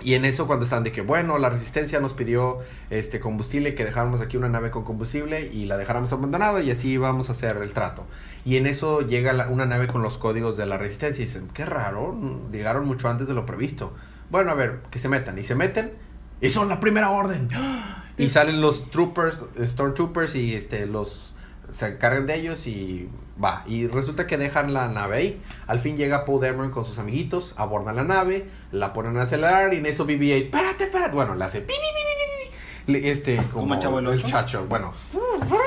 Y en eso cuando están de que, bueno, la resistencia nos pidió este combustible, que dejáramos aquí una nave con combustible y la dejáramos abandonada y así vamos a hacer el trato. Y en eso llega la- una nave con los códigos de la resistencia y dicen, qué raro, llegaron mucho antes de lo previsto. Bueno, a ver, que se metan. Y se meten y son la primera orden. Y salen los troopers, stormtroopers y este los se encargan de ellos y va. Y resulta que dejan la nave ahí. Al fin llega Paul Dameron con sus amiguitos, abordan la nave, la ponen a acelerar y en eso BB-8, espérate, espérate. Bueno, le hace pi, pi, pi, Este, como, ¿Como el el chacho, bueno.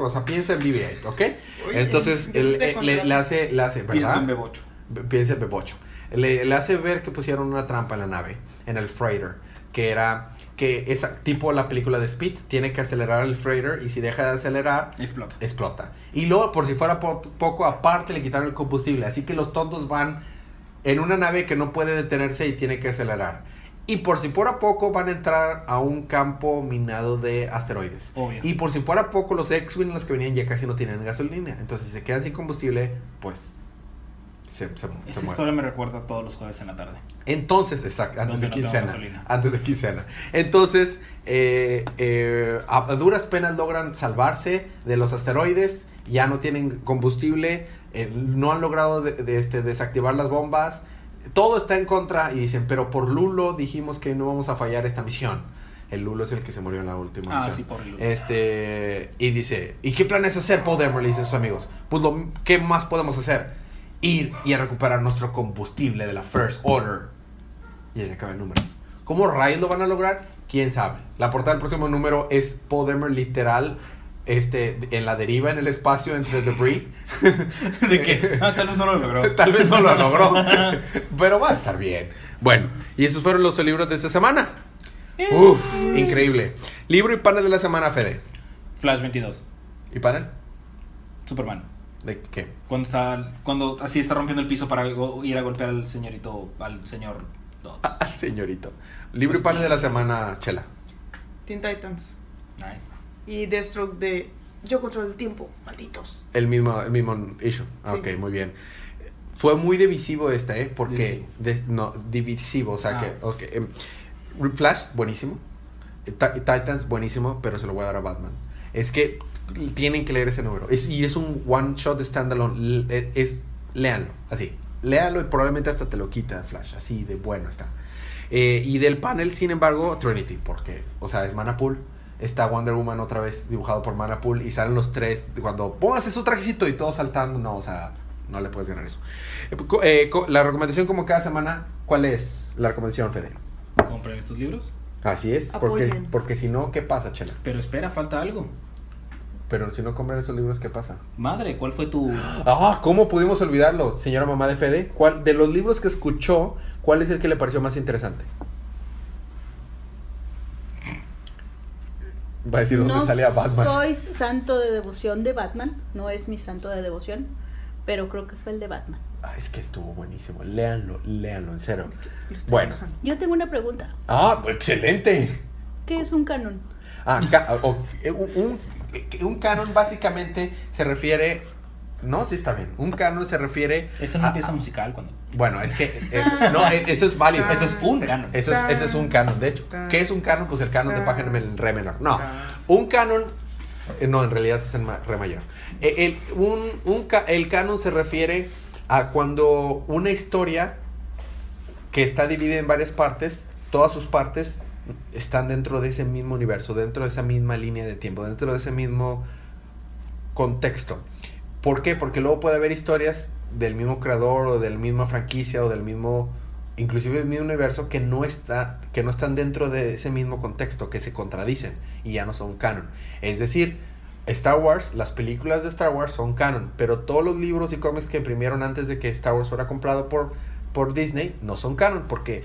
O sea, piensa en BB-8, ¿ok? Oye, Entonces, te eh, le, hace, le hace, ¿verdad? en Bebocho. Piensa en Bebocho. Le, le hace ver que pusieron una trampa en la nave, en el freighter, que era que esa tipo la película de Speed tiene que acelerar el freighter y si deja de acelerar Explota. explota. Y luego por si fuera po- poco aparte le quitaron el combustible, así que los tontos van en una nave que no puede detenerse y tiene que acelerar. Y por si fuera poco van a entrar a un campo minado de asteroides. Obvio. Y por si fuera poco, los X-Wing los que venían ya casi no tienen gasolina. Entonces, si se quedan sin combustible, pues se, se, se Esa mueren. historia me recuerda a todos los jueves en la tarde. Entonces, exacto, antes de no quincena. Antes de quincena. Entonces, eh, eh, a, duras penas logran salvarse de los asteroides, ya no tienen combustible, eh, no han logrado de- de, este, desactivar las bombas, todo está en contra y dicen, pero por Lulo dijimos que no vamos a fallar esta misión. El Lulo es el que se murió en la última Ah, misión. sí, por el Este, y dice, ¿y qué planes hacer, Paul Dameron? Le dice a sus amigos. Pues lo, ¿qué más podemos hacer? Ir y a recuperar nuestro combustible de la First Order. Y se acaba el número. ¿Cómo rayos lo van a lograr? ¿Quién sabe? La portada del próximo número es Paul literal este, en la deriva en el espacio entre debris. ¿De qué? Ah, tal vez no lo logró. Tal vez no lo logró, pero va a estar bien. Bueno, y esos fueron los libros de esta semana. Uf, increíble. Libro y panel de la semana, Fede. Flash 22. ¿Y panel? Superman. ¿De qué? Cuando está, cuando así está rompiendo el piso para go- ir a golpear al señorito, al señor Dodds. Al señorito. Libro y panel de la semana, Chela. Teen Titans. Nice. Y Deathstroke de Yo controlo el tiempo, malditos. El mismo, el mismo issue. Ah, Sí. Ok, muy bien. Fue muy divisivo este, ¿eh? Porque... de- no, divisivo, o sea Ah. que... ok, em, Flash, buenísimo. Ti- Titans, buenísimo, pero se lo voy a dar a Batman. Es que tienen que leer ese número. Es, y es un one shot standalone. L- e- Es, léanlo, así. Léanlo y probablemente hasta te lo quita Flash. Así de bueno está. Eh, y del panel, sin embargo, Trinity, porque, o sea, es Manapool. Está Wonder Woman otra vez dibujado por Manapool y salen los tres cuando póngase su trajecito y todos saltando. No, o sea, no le puedes ganar eso. Eh, eh, la recomendación, como cada semana, ¿cuál es la recomendación, Fede? Compren estos libros. Así es, porque, porque si no, ¿qué pasa, Chela? Pero espera, falta algo. Pero si no compran estos libros, ¿qué pasa? Madre, ¿cuál fue tu. Ah, ¿cómo pudimos olvidarlo, señora mamá de Fede? ¿Cuál, de los libros que escuchó, cuál es el que le pareció más interesante? Va a decir dónde no sale a Batman. soy santo de devoción de Batman, no es mi santo de devoción, pero creo que fue el de Batman. Ah, es que estuvo buenísimo. Léanlo, léanlo, en serio. Bueno. bajando. Yo tengo una pregunta. Ah, excelente. ¿Qué es un canon? Ah, ca- eh, un, un- un canon básicamente se refiere... No, sí está bien. Un canon se refiere... Esa es una a- pieza musical cuando. Bueno, es que... eh, no, eh, eso es válido. Eso es un canon. Eso es, ese es un canon, de hecho. ¿Qué es un canon? Pues el canon de paja en re menor. No, un canon... eh, No, en realidad es en re mayor. El, un, un el canon se refiere a cuando una historia que está dividida en varias partes, todas sus partes están dentro de ese mismo universo, dentro de esa misma línea de tiempo, dentro de ese mismo contexto. ¿Por qué? Porque luego puede haber historias del mismo creador o de la misma franquicia o del mismo, inclusive del mismo universo que no está, que no están dentro de ese mismo contexto, que se contradicen y ya no son canon. Es decir, Star Wars, las películas de Star Wars son canon, pero todos los libros y cómics que imprimieron antes de que Star Wars fuera comprado por, por Disney no son canon, porque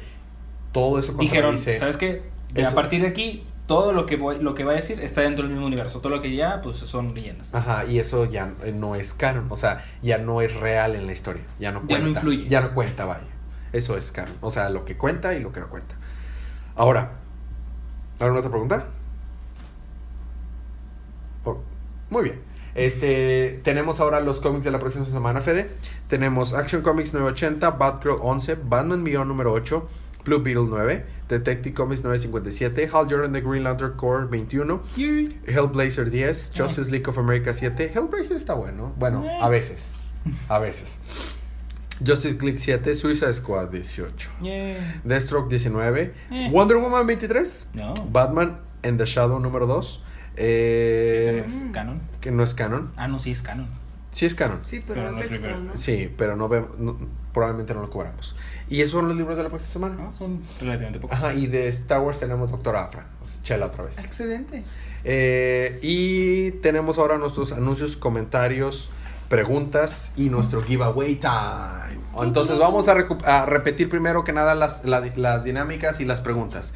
todo eso Dijeron, contradice. ¿sabes qué? A partir de aquí, todo lo que, voy, lo que va a decir está dentro del mismo universo. Todo lo que ya, pues son leyendas. Ajá, y eso ya eh, no es canon, o sea, ya no es real en la historia, ya no Ya cuenta. no influye. Ya no cuenta, vaya. Eso es canon, o sea, lo que cuenta y lo que no cuenta. Ahora, ¿alguna otra pregunta? Oh, muy bien. Este, tenemos ahora los cómics de la próxima semana, Fede. Tenemos Action Comics 980, Batgirl 11, Batman Beyond número 8, Blue Beetle 9, Detective Comics 957, Hal Jordan de Green Lantern Corps 21, Hellblazer 10, Justice League of America 7. Hellblazer está bueno. Bueno, Eh. a veces. A veces. Justice League 7, Suicide Squad 18, Yeah. Deathstroke 19, Eh. Wonder Woman 23, No. Batman and the Shadow número 2. Eh, ¿Ese no es canon? que no es canon. Ah, no, sí es canon. Sí es canon. Sí, pero, Pero no es extra. ¿no? Sí, pero no vemos, no- probablemente no lo cobramos. Y esos son los libros de la próxima semana. No, son relativamente pocos. Ajá, y de Star Wars tenemos Doctor Afra, Chela otra vez. Excelente. Eh, y tenemos ahora nuestros anuncios, comentarios, preguntas y nuestro giveaway time. Entonces vamos a, a repetir primero que nada las, la- las dinámicas y las preguntas.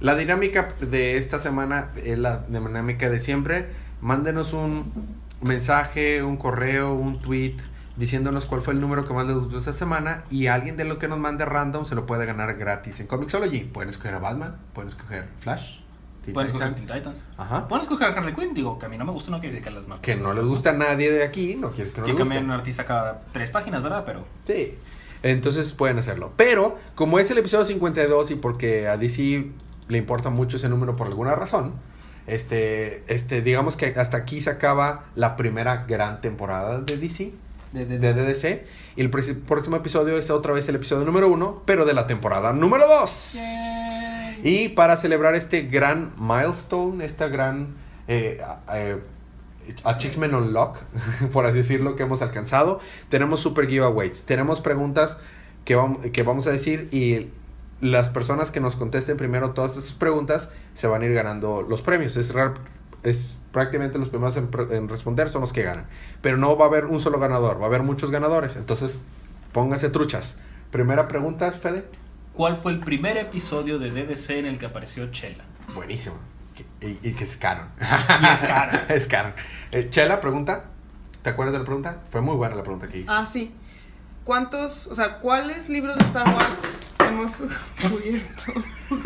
La dinámica de esta semana es la dinámica de siempre. Mándenos un mensaje, un correo, un tweet diciéndonos cuál fue el número que más les gustó esta semana y alguien de lo que nos mande random se lo puede ganar gratis en Comixology. Pueden escoger a Batman, pueden escoger Flash, Teen Pueden escoger. Teen Titans. Ajá. Pueden escoger a Harley Quinn. Digo, que a mí no me gusta, no quiere decir que las marcas. Que no les gusta a nadie de aquí, no quieres que no Que les cambian un guste. artista cada tres páginas, ¿verdad? Pero. Sí. Entonces pueden hacerlo. Pero, como es el episodio 52 y porque a DC le importa mucho ese número por alguna razón, este, este, digamos que hasta aquí se acaba la primera gran temporada de DC, De, de DDC. Y el próximo episodio es otra vez el episodio número uno, pero de la temporada número 2. Y para celebrar este gran milestone, esta gran eh, eh, achievement unlock, por así decirlo, que hemos alcanzado, tenemos super giveaways. Tenemos preguntas que vamos, que vamos a decir y las personas que nos contesten primero todas estas preguntas se van a ir ganando los premios. Es, real- es prácticamente los primeros en, responder son los que ganan. Pero no va a haber un solo ganador, va a haber muchos ganadores. Entonces, pónganse truchas. Primera pregunta, Fede. ¿Cuál fue el primer episodio de DDC en el que apareció Chela? Buenísimo. Y, y que es canon. Y es canon. es canon. Eh, Chela, pregunta. ¿Te acuerdas de la pregunta? Fue muy buena la pregunta que hice. Ah, sí. ¿Cuántos, o sea, cuáles libros de Star Wars hemos cubierto.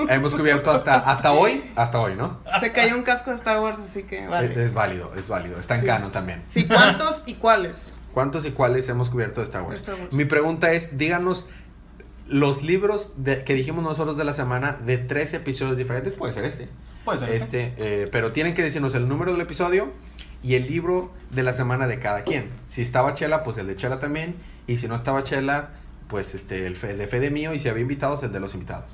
Hemos cubierto hasta, hasta hoy, hasta hoy, ¿no? Se cayó un casco de Star Wars, así que Es, vale. es válido, es válido. Está en Sí. cano también. Sí, ¿cuántos y cuáles? ¿Cuántos y cuáles hemos cubierto de Star Wars? Star Wars. Mi pregunta es, díganos los libros de- que dijimos nosotros de la semana de tres episodios diferentes, puede ser este. Puede ser. Este, eh, pero tienen que decirnos el número del episodio y el libro de la semana de cada quien. Si estaba Chela, pues el de Chela también. Y si no estaba Chela, pues este, el fe- de Fede mío. Y si había invitados, el de los invitados.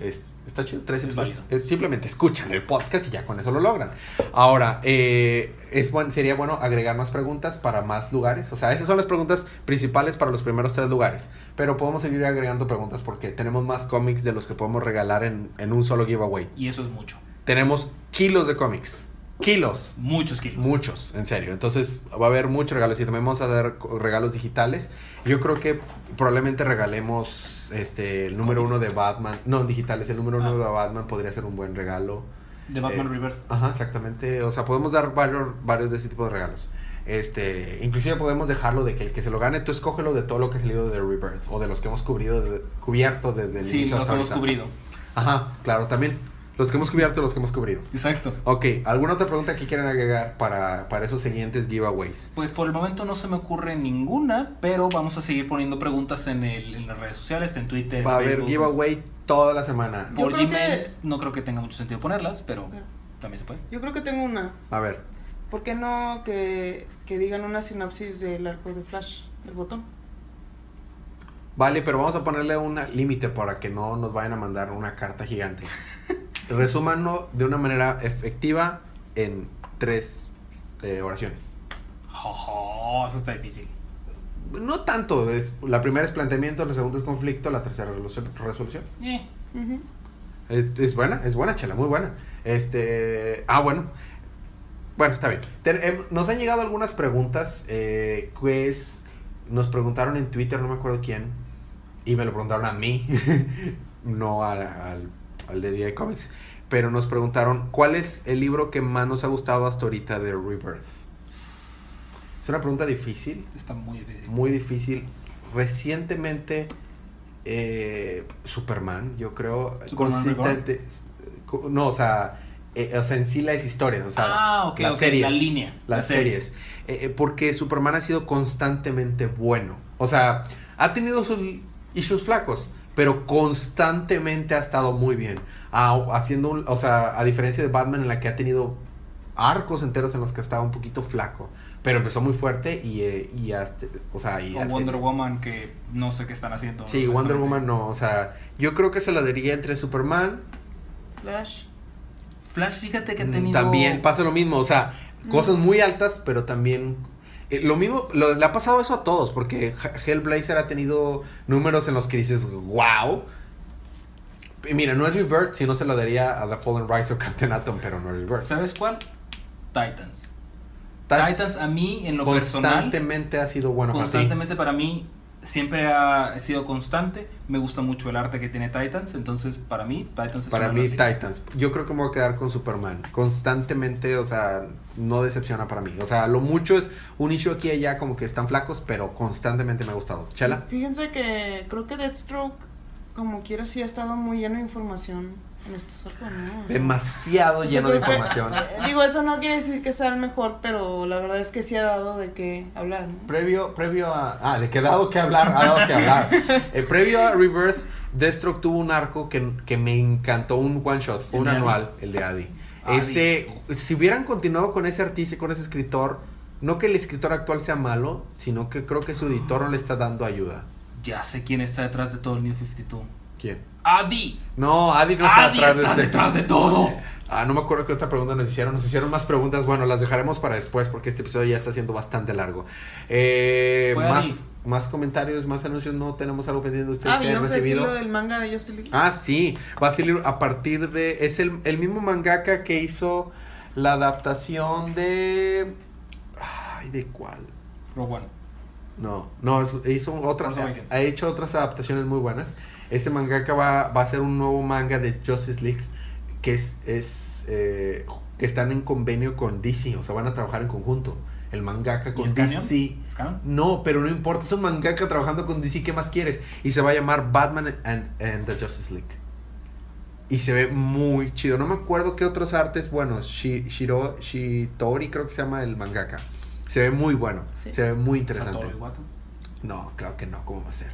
Es, está chido, tres Es episodios. Es, simplemente escuchan el podcast y ya con eso lo logran. Ahora, eh, es buen, sería bueno agregar más preguntas para más lugares. O sea, esas son las preguntas principales para los primeros tres lugares. Pero podemos seguir agregando preguntas porque tenemos más cómics de los que podemos regalar en, en un solo giveaway. Y eso es mucho. Tenemos kilos de cómics. Kilos. Muchos kilos. Muchos, en serio. Entonces va a haber muchos regalos y también vamos a dar regalos digitales. Yo creo que probablemente regalemos este el número uno de Batman. No, digitales. El número uno Ah. de Batman podría ser un buen regalo. De Batman Eh, Rebirth. Ajá, exactamente. O sea, podemos dar varios, varios de ese tipo de regalos. Este, inclusive podemos dejarlo de que el que se lo gane, tú escógelo de todo lo que ha salido de Rebirth o de los que hemos cubrido, de- cubierto desde el Sí, inicio lo hasta que hemos cubrido. Ajá, claro, también. Los que hemos cubierto los que hemos cubrido. Exacto. Ok, ¿alguna otra pregunta que quieran agregar para, para esos siguientes giveaways? Pues por el momento no se me ocurre ninguna, pero vamos a seguir poniendo preguntas en, el, en las redes sociales, en Twitter. Va a haber giveaway toda la semana. Por Gmail que- no creo que tenga mucho sentido ponerlas, pero también se puede. Yo creo que tengo una. A ver, ¿Por qué no que, que digan una sinopsis del arco de Flash, del botón? vale, pero vamos a ponerle un límite para que no nos vayan a mandar una carta gigante. Resúmanlo de una manera efectiva en tres eh, oraciones. Jojo, eso está difícil. No tanto, es, la primera es planteamiento, la segunda es conflicto, la tercera resolución. resolución. Eh. Es, es buena, es buena, chela, muy buena. Este, ah, bueno. Bueno, está bien. Ten- em, nos han llegado algunas preguntas. Eh, pues nos preguntaron en Twitter, no me acuerdo quién, y me lo preguntaron a mí, no a- al, al de DI Comics. Pero nos preguntaron, ¿cuál es el libro que más nos ha gustado hasta ahorita de Rebirth? Es una pregunta difícil está muy difícil. muy difícil. Recientemente, eh, Superman, yo creo, ¿Superman No, o sea, eh, o sea, en sí las historias, o sea, ah, las series. la línea. Las la serie. series. Eh, porque Superman ha sido constantemente bueno. O sea, ha tenido sus issues flacos, pero constantemente ha estado muy bien. Ah, haciendo, un- o sea, a diferencia de Batman en la que ha tenido arcos enteros en los que estaba un poquito flaco, pero empezó muy fuerte y, eh, y hasta- o sea, y O Wonder tenido- Woman, que no sé qué están haciendo. Sí, Wonder. Woman no, o sea, yo creo que se la daría entre Superman, Flash. Flash, fíjate que ha Mm, tenido. También pasa lo mismo, o sea, cosas muy altas, pero también... eh, lo mismo, lo- le ha pasado eso a todos, porque Hellblazer ha tenido números en los que dices, wow. Y mira, no es Revert, si no se lo daría a The Fallen Rise o Captain Atom, pero no es Revert. ¿Sabes cuál? Titans. Ta- Titans a mí, en lo personal, constantemente ha sido bueno para ti. constantemente para mí, siempre ha sido constante. Me gusta mucho el arte que tiene Titans, entonces para mí, Titans es Para mí. Titans. Yo creo que me voy a quedar con Superman. Constantemente, o sea, no decepciona para mí. O sea, lo mucho es un issue aquí y allá, como que están flacos, pero constantemente me ha gustado. Chela. Fíjense que creo que Deathstroke, como quiera, sí ha estado muy lleno de información ¿no? Demasiado lleno de información. eh, digo, eso no quiere decir que sea el mejor, pero la verdad es que sí ha dado de qué hablar, ¿no? Previo, previo a. Ah, le que dado que hablar, ha dado que hablar. Eh, previo a Rebirth, Deathstroke tuvo un arco que, que me encantó, un one shot, fue ¿El un de Adi? anual, el de Adi. Adi. Ese, si hubieran continuado con ese artista y con ese escritor, no que el escritor actual sea malo, sino que creo que su editor no le está dando ayuda. Ya sé quién está detrás de todo el New 52. ¿Quién? Adi. No, Adi no está Adi detrás está de este. detrás de todo. Ah, no me acuerdo qué otra pregunta nos hicieron. Nos hicieron más preguntas. Bueno, las dejaremos para después porque este episodio ya está siendo bastante largo. Eh, Fue más, Adi. más comentarios, más anuncios. No tenemos algo pendiente de ustedes Ah, que hayan a decir recibido. lo del manga de Justin League. Ah, sí. Va a salir a partir de. Es el, el mismo mangaka que hizo la adaptación de. Ay, ¿de cuál? Rogue One. No, no, es- hizo otras, Force Awakens. ha hecho otras adaptaciones muy buenas. Ese mangaka va, va a ser un nuevo manga de Justice League que es, es eh, que están en convenio con DC, o sea, van a trabajar en conjunto. el mangaka ¿Y con? DC. No, pero no importa, es un mangaka trabajando con DC, ¿qué más quieres? Y se va a llamar Batman and, and the Justice League. Y se ve muy chido. No me acuerdo qué otros artes, bueno, Shi- Shiro, Shitori creo que se llama el mangaka. Se ve muy bueno, Sí. se ve muy interesante. No, claro que no, ¿cómo va a ser?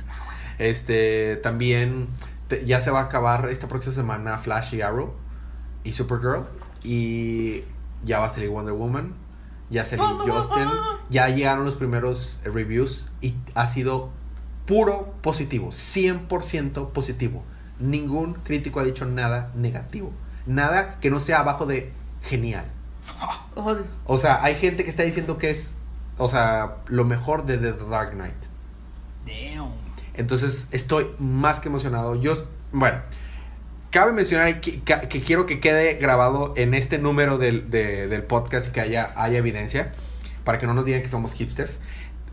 Este, también te- ya se va a acabar esta próxima semana Flash y Arrow y Supergirl y ya va a salir Wonder Woman, ya salió Justin, ya llegaron los primeros eh, reviews y ha sido puro positivo, 100% positivo. Ningún crítico ha dicho nada negativo, nada que no sea abajo de genial. O sea, hay gente que está diciendo que es, o sea, lo mejor de The Dark Knight. Damn. Entonces estoy más que emocionado. Yo, bueno, cabe mencionar que, quiero que quede grabado en este número del, de- del podcast y que haya, haya evidencia para que no nos digan que somos hipsters.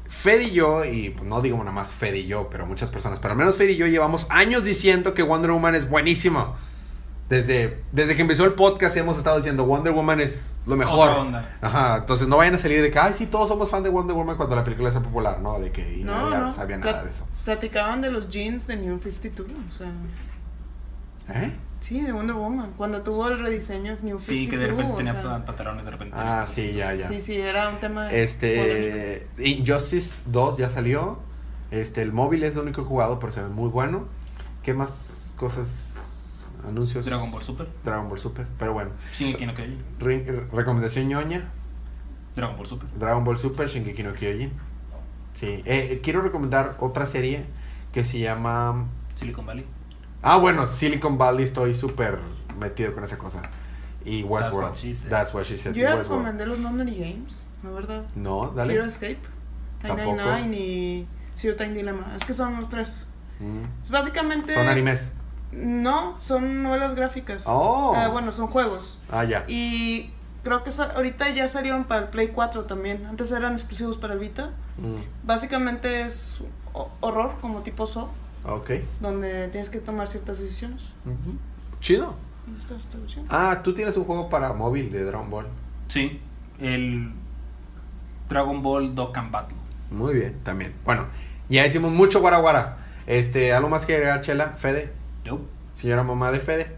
Fed y yo, y pues, no digo nada más Fed y yo, pero muchas personas, pero al menos Fed y yo llevamos años diciendo que Wonder Woman es buenísimo. Desde, desde que empezó el podcast hemos estado diciendo Wonder Woman es lo mejor. Otra onda. Ajá, entonces no vayan a salir de que, ay, sí, todos somos fan de Wonder Woman cuando la película sea popular, ¿no? De que y No, nadie no. sabía nada de eso. Platicaban de los jeans de New 52, o sea... ¿Eh? Sí, de Wonder Woman. Cuando tuvo el rediseño New 52, Sí, que de repente o tenía sea, pantalones de repente. Ah, sí, ya, ya. Sí, sí, era un tema de polémico. Este, Injustice 2 ya salió. Este, el móvil es lo único jugado, pero se ve muy bueno. ¿Qué más cosas? Anuncios. Dragon Ball Super. Dragon Ball Super, pero bueno. Shingeki no Kyojin. Re- recomendación ñoña. Dragon Ball Super. Dragon Ball Super, Shingeki no Kyojin. Sí. Eh, eh, quiero recomendar otra serie que se llama... Silicon Valley. Ah, bueno, Silicon Valley, estoy súper metido con esa cosa. Y Westworld. what she said. That's what she said. Yo ya recomendé los Memory Games, ¿no verdad? No, dale. Zero Escape, Tampoco. 999 y Zero Time Dilemma. Es que son los tres. Mm. Es básicamente... Son animes. No, son novelas gráficas. Oh. Ah, bueno, son juegos. Ah, ya. Y creo que so- ahorita ya salieron para el Play 4 también. Antes eran exclusivos para el Vita. Mm, Básicamente es ho- horror, como tipo So, Ok. donde tienes que tomar ciertas decisiones. Chido. Ah, tú tienes un juego para móvil de Dragon Ball. Sí. El Dragon Ball Dokkan Battle. Muy bien, también. Bueno, ya hicimos mucho guaraguara. Este, ¿algo más que agregar, Chela? Fede, Yo. señora mamá de Fede.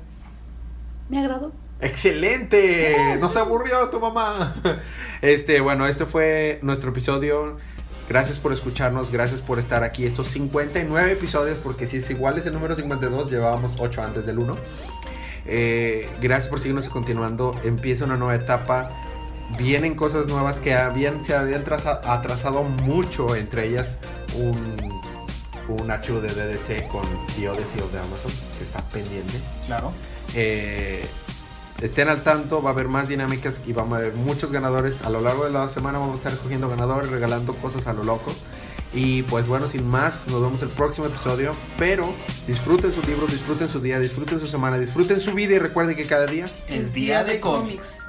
Me agradó. ¡Excelente! No se aburrió tu mamá. Este, bueno, este fue nuestro episodio. Gracias por escucharnos, gracias por estar aquí. Estos 59 episodios, porque si es igual es el número 52, llevábamos 8 antes del 1. Eh, gracias por seguirnos y continuando. Empieza una nueva etapa. Vienen cosas nuevas que habían, se habían traza- atrasado mucho, entre ellas un, un archivo de DDC con The Odyssey of the Amazon, que está pendiente. Claro. Eh, estén al tanto, va a haber más dinámicas y vamos a ver muchos ganadores. A lo largo de la semana vamos a estar escogiendo ganadores, regalando cosas a lo loco. Y pues bueno, sin más, nos vemos el próximo episodio. Pero disfruten sus libros, disfruten su día, disfruten su semana, disfruten su vida y recuerden que cada día Es día de cómics.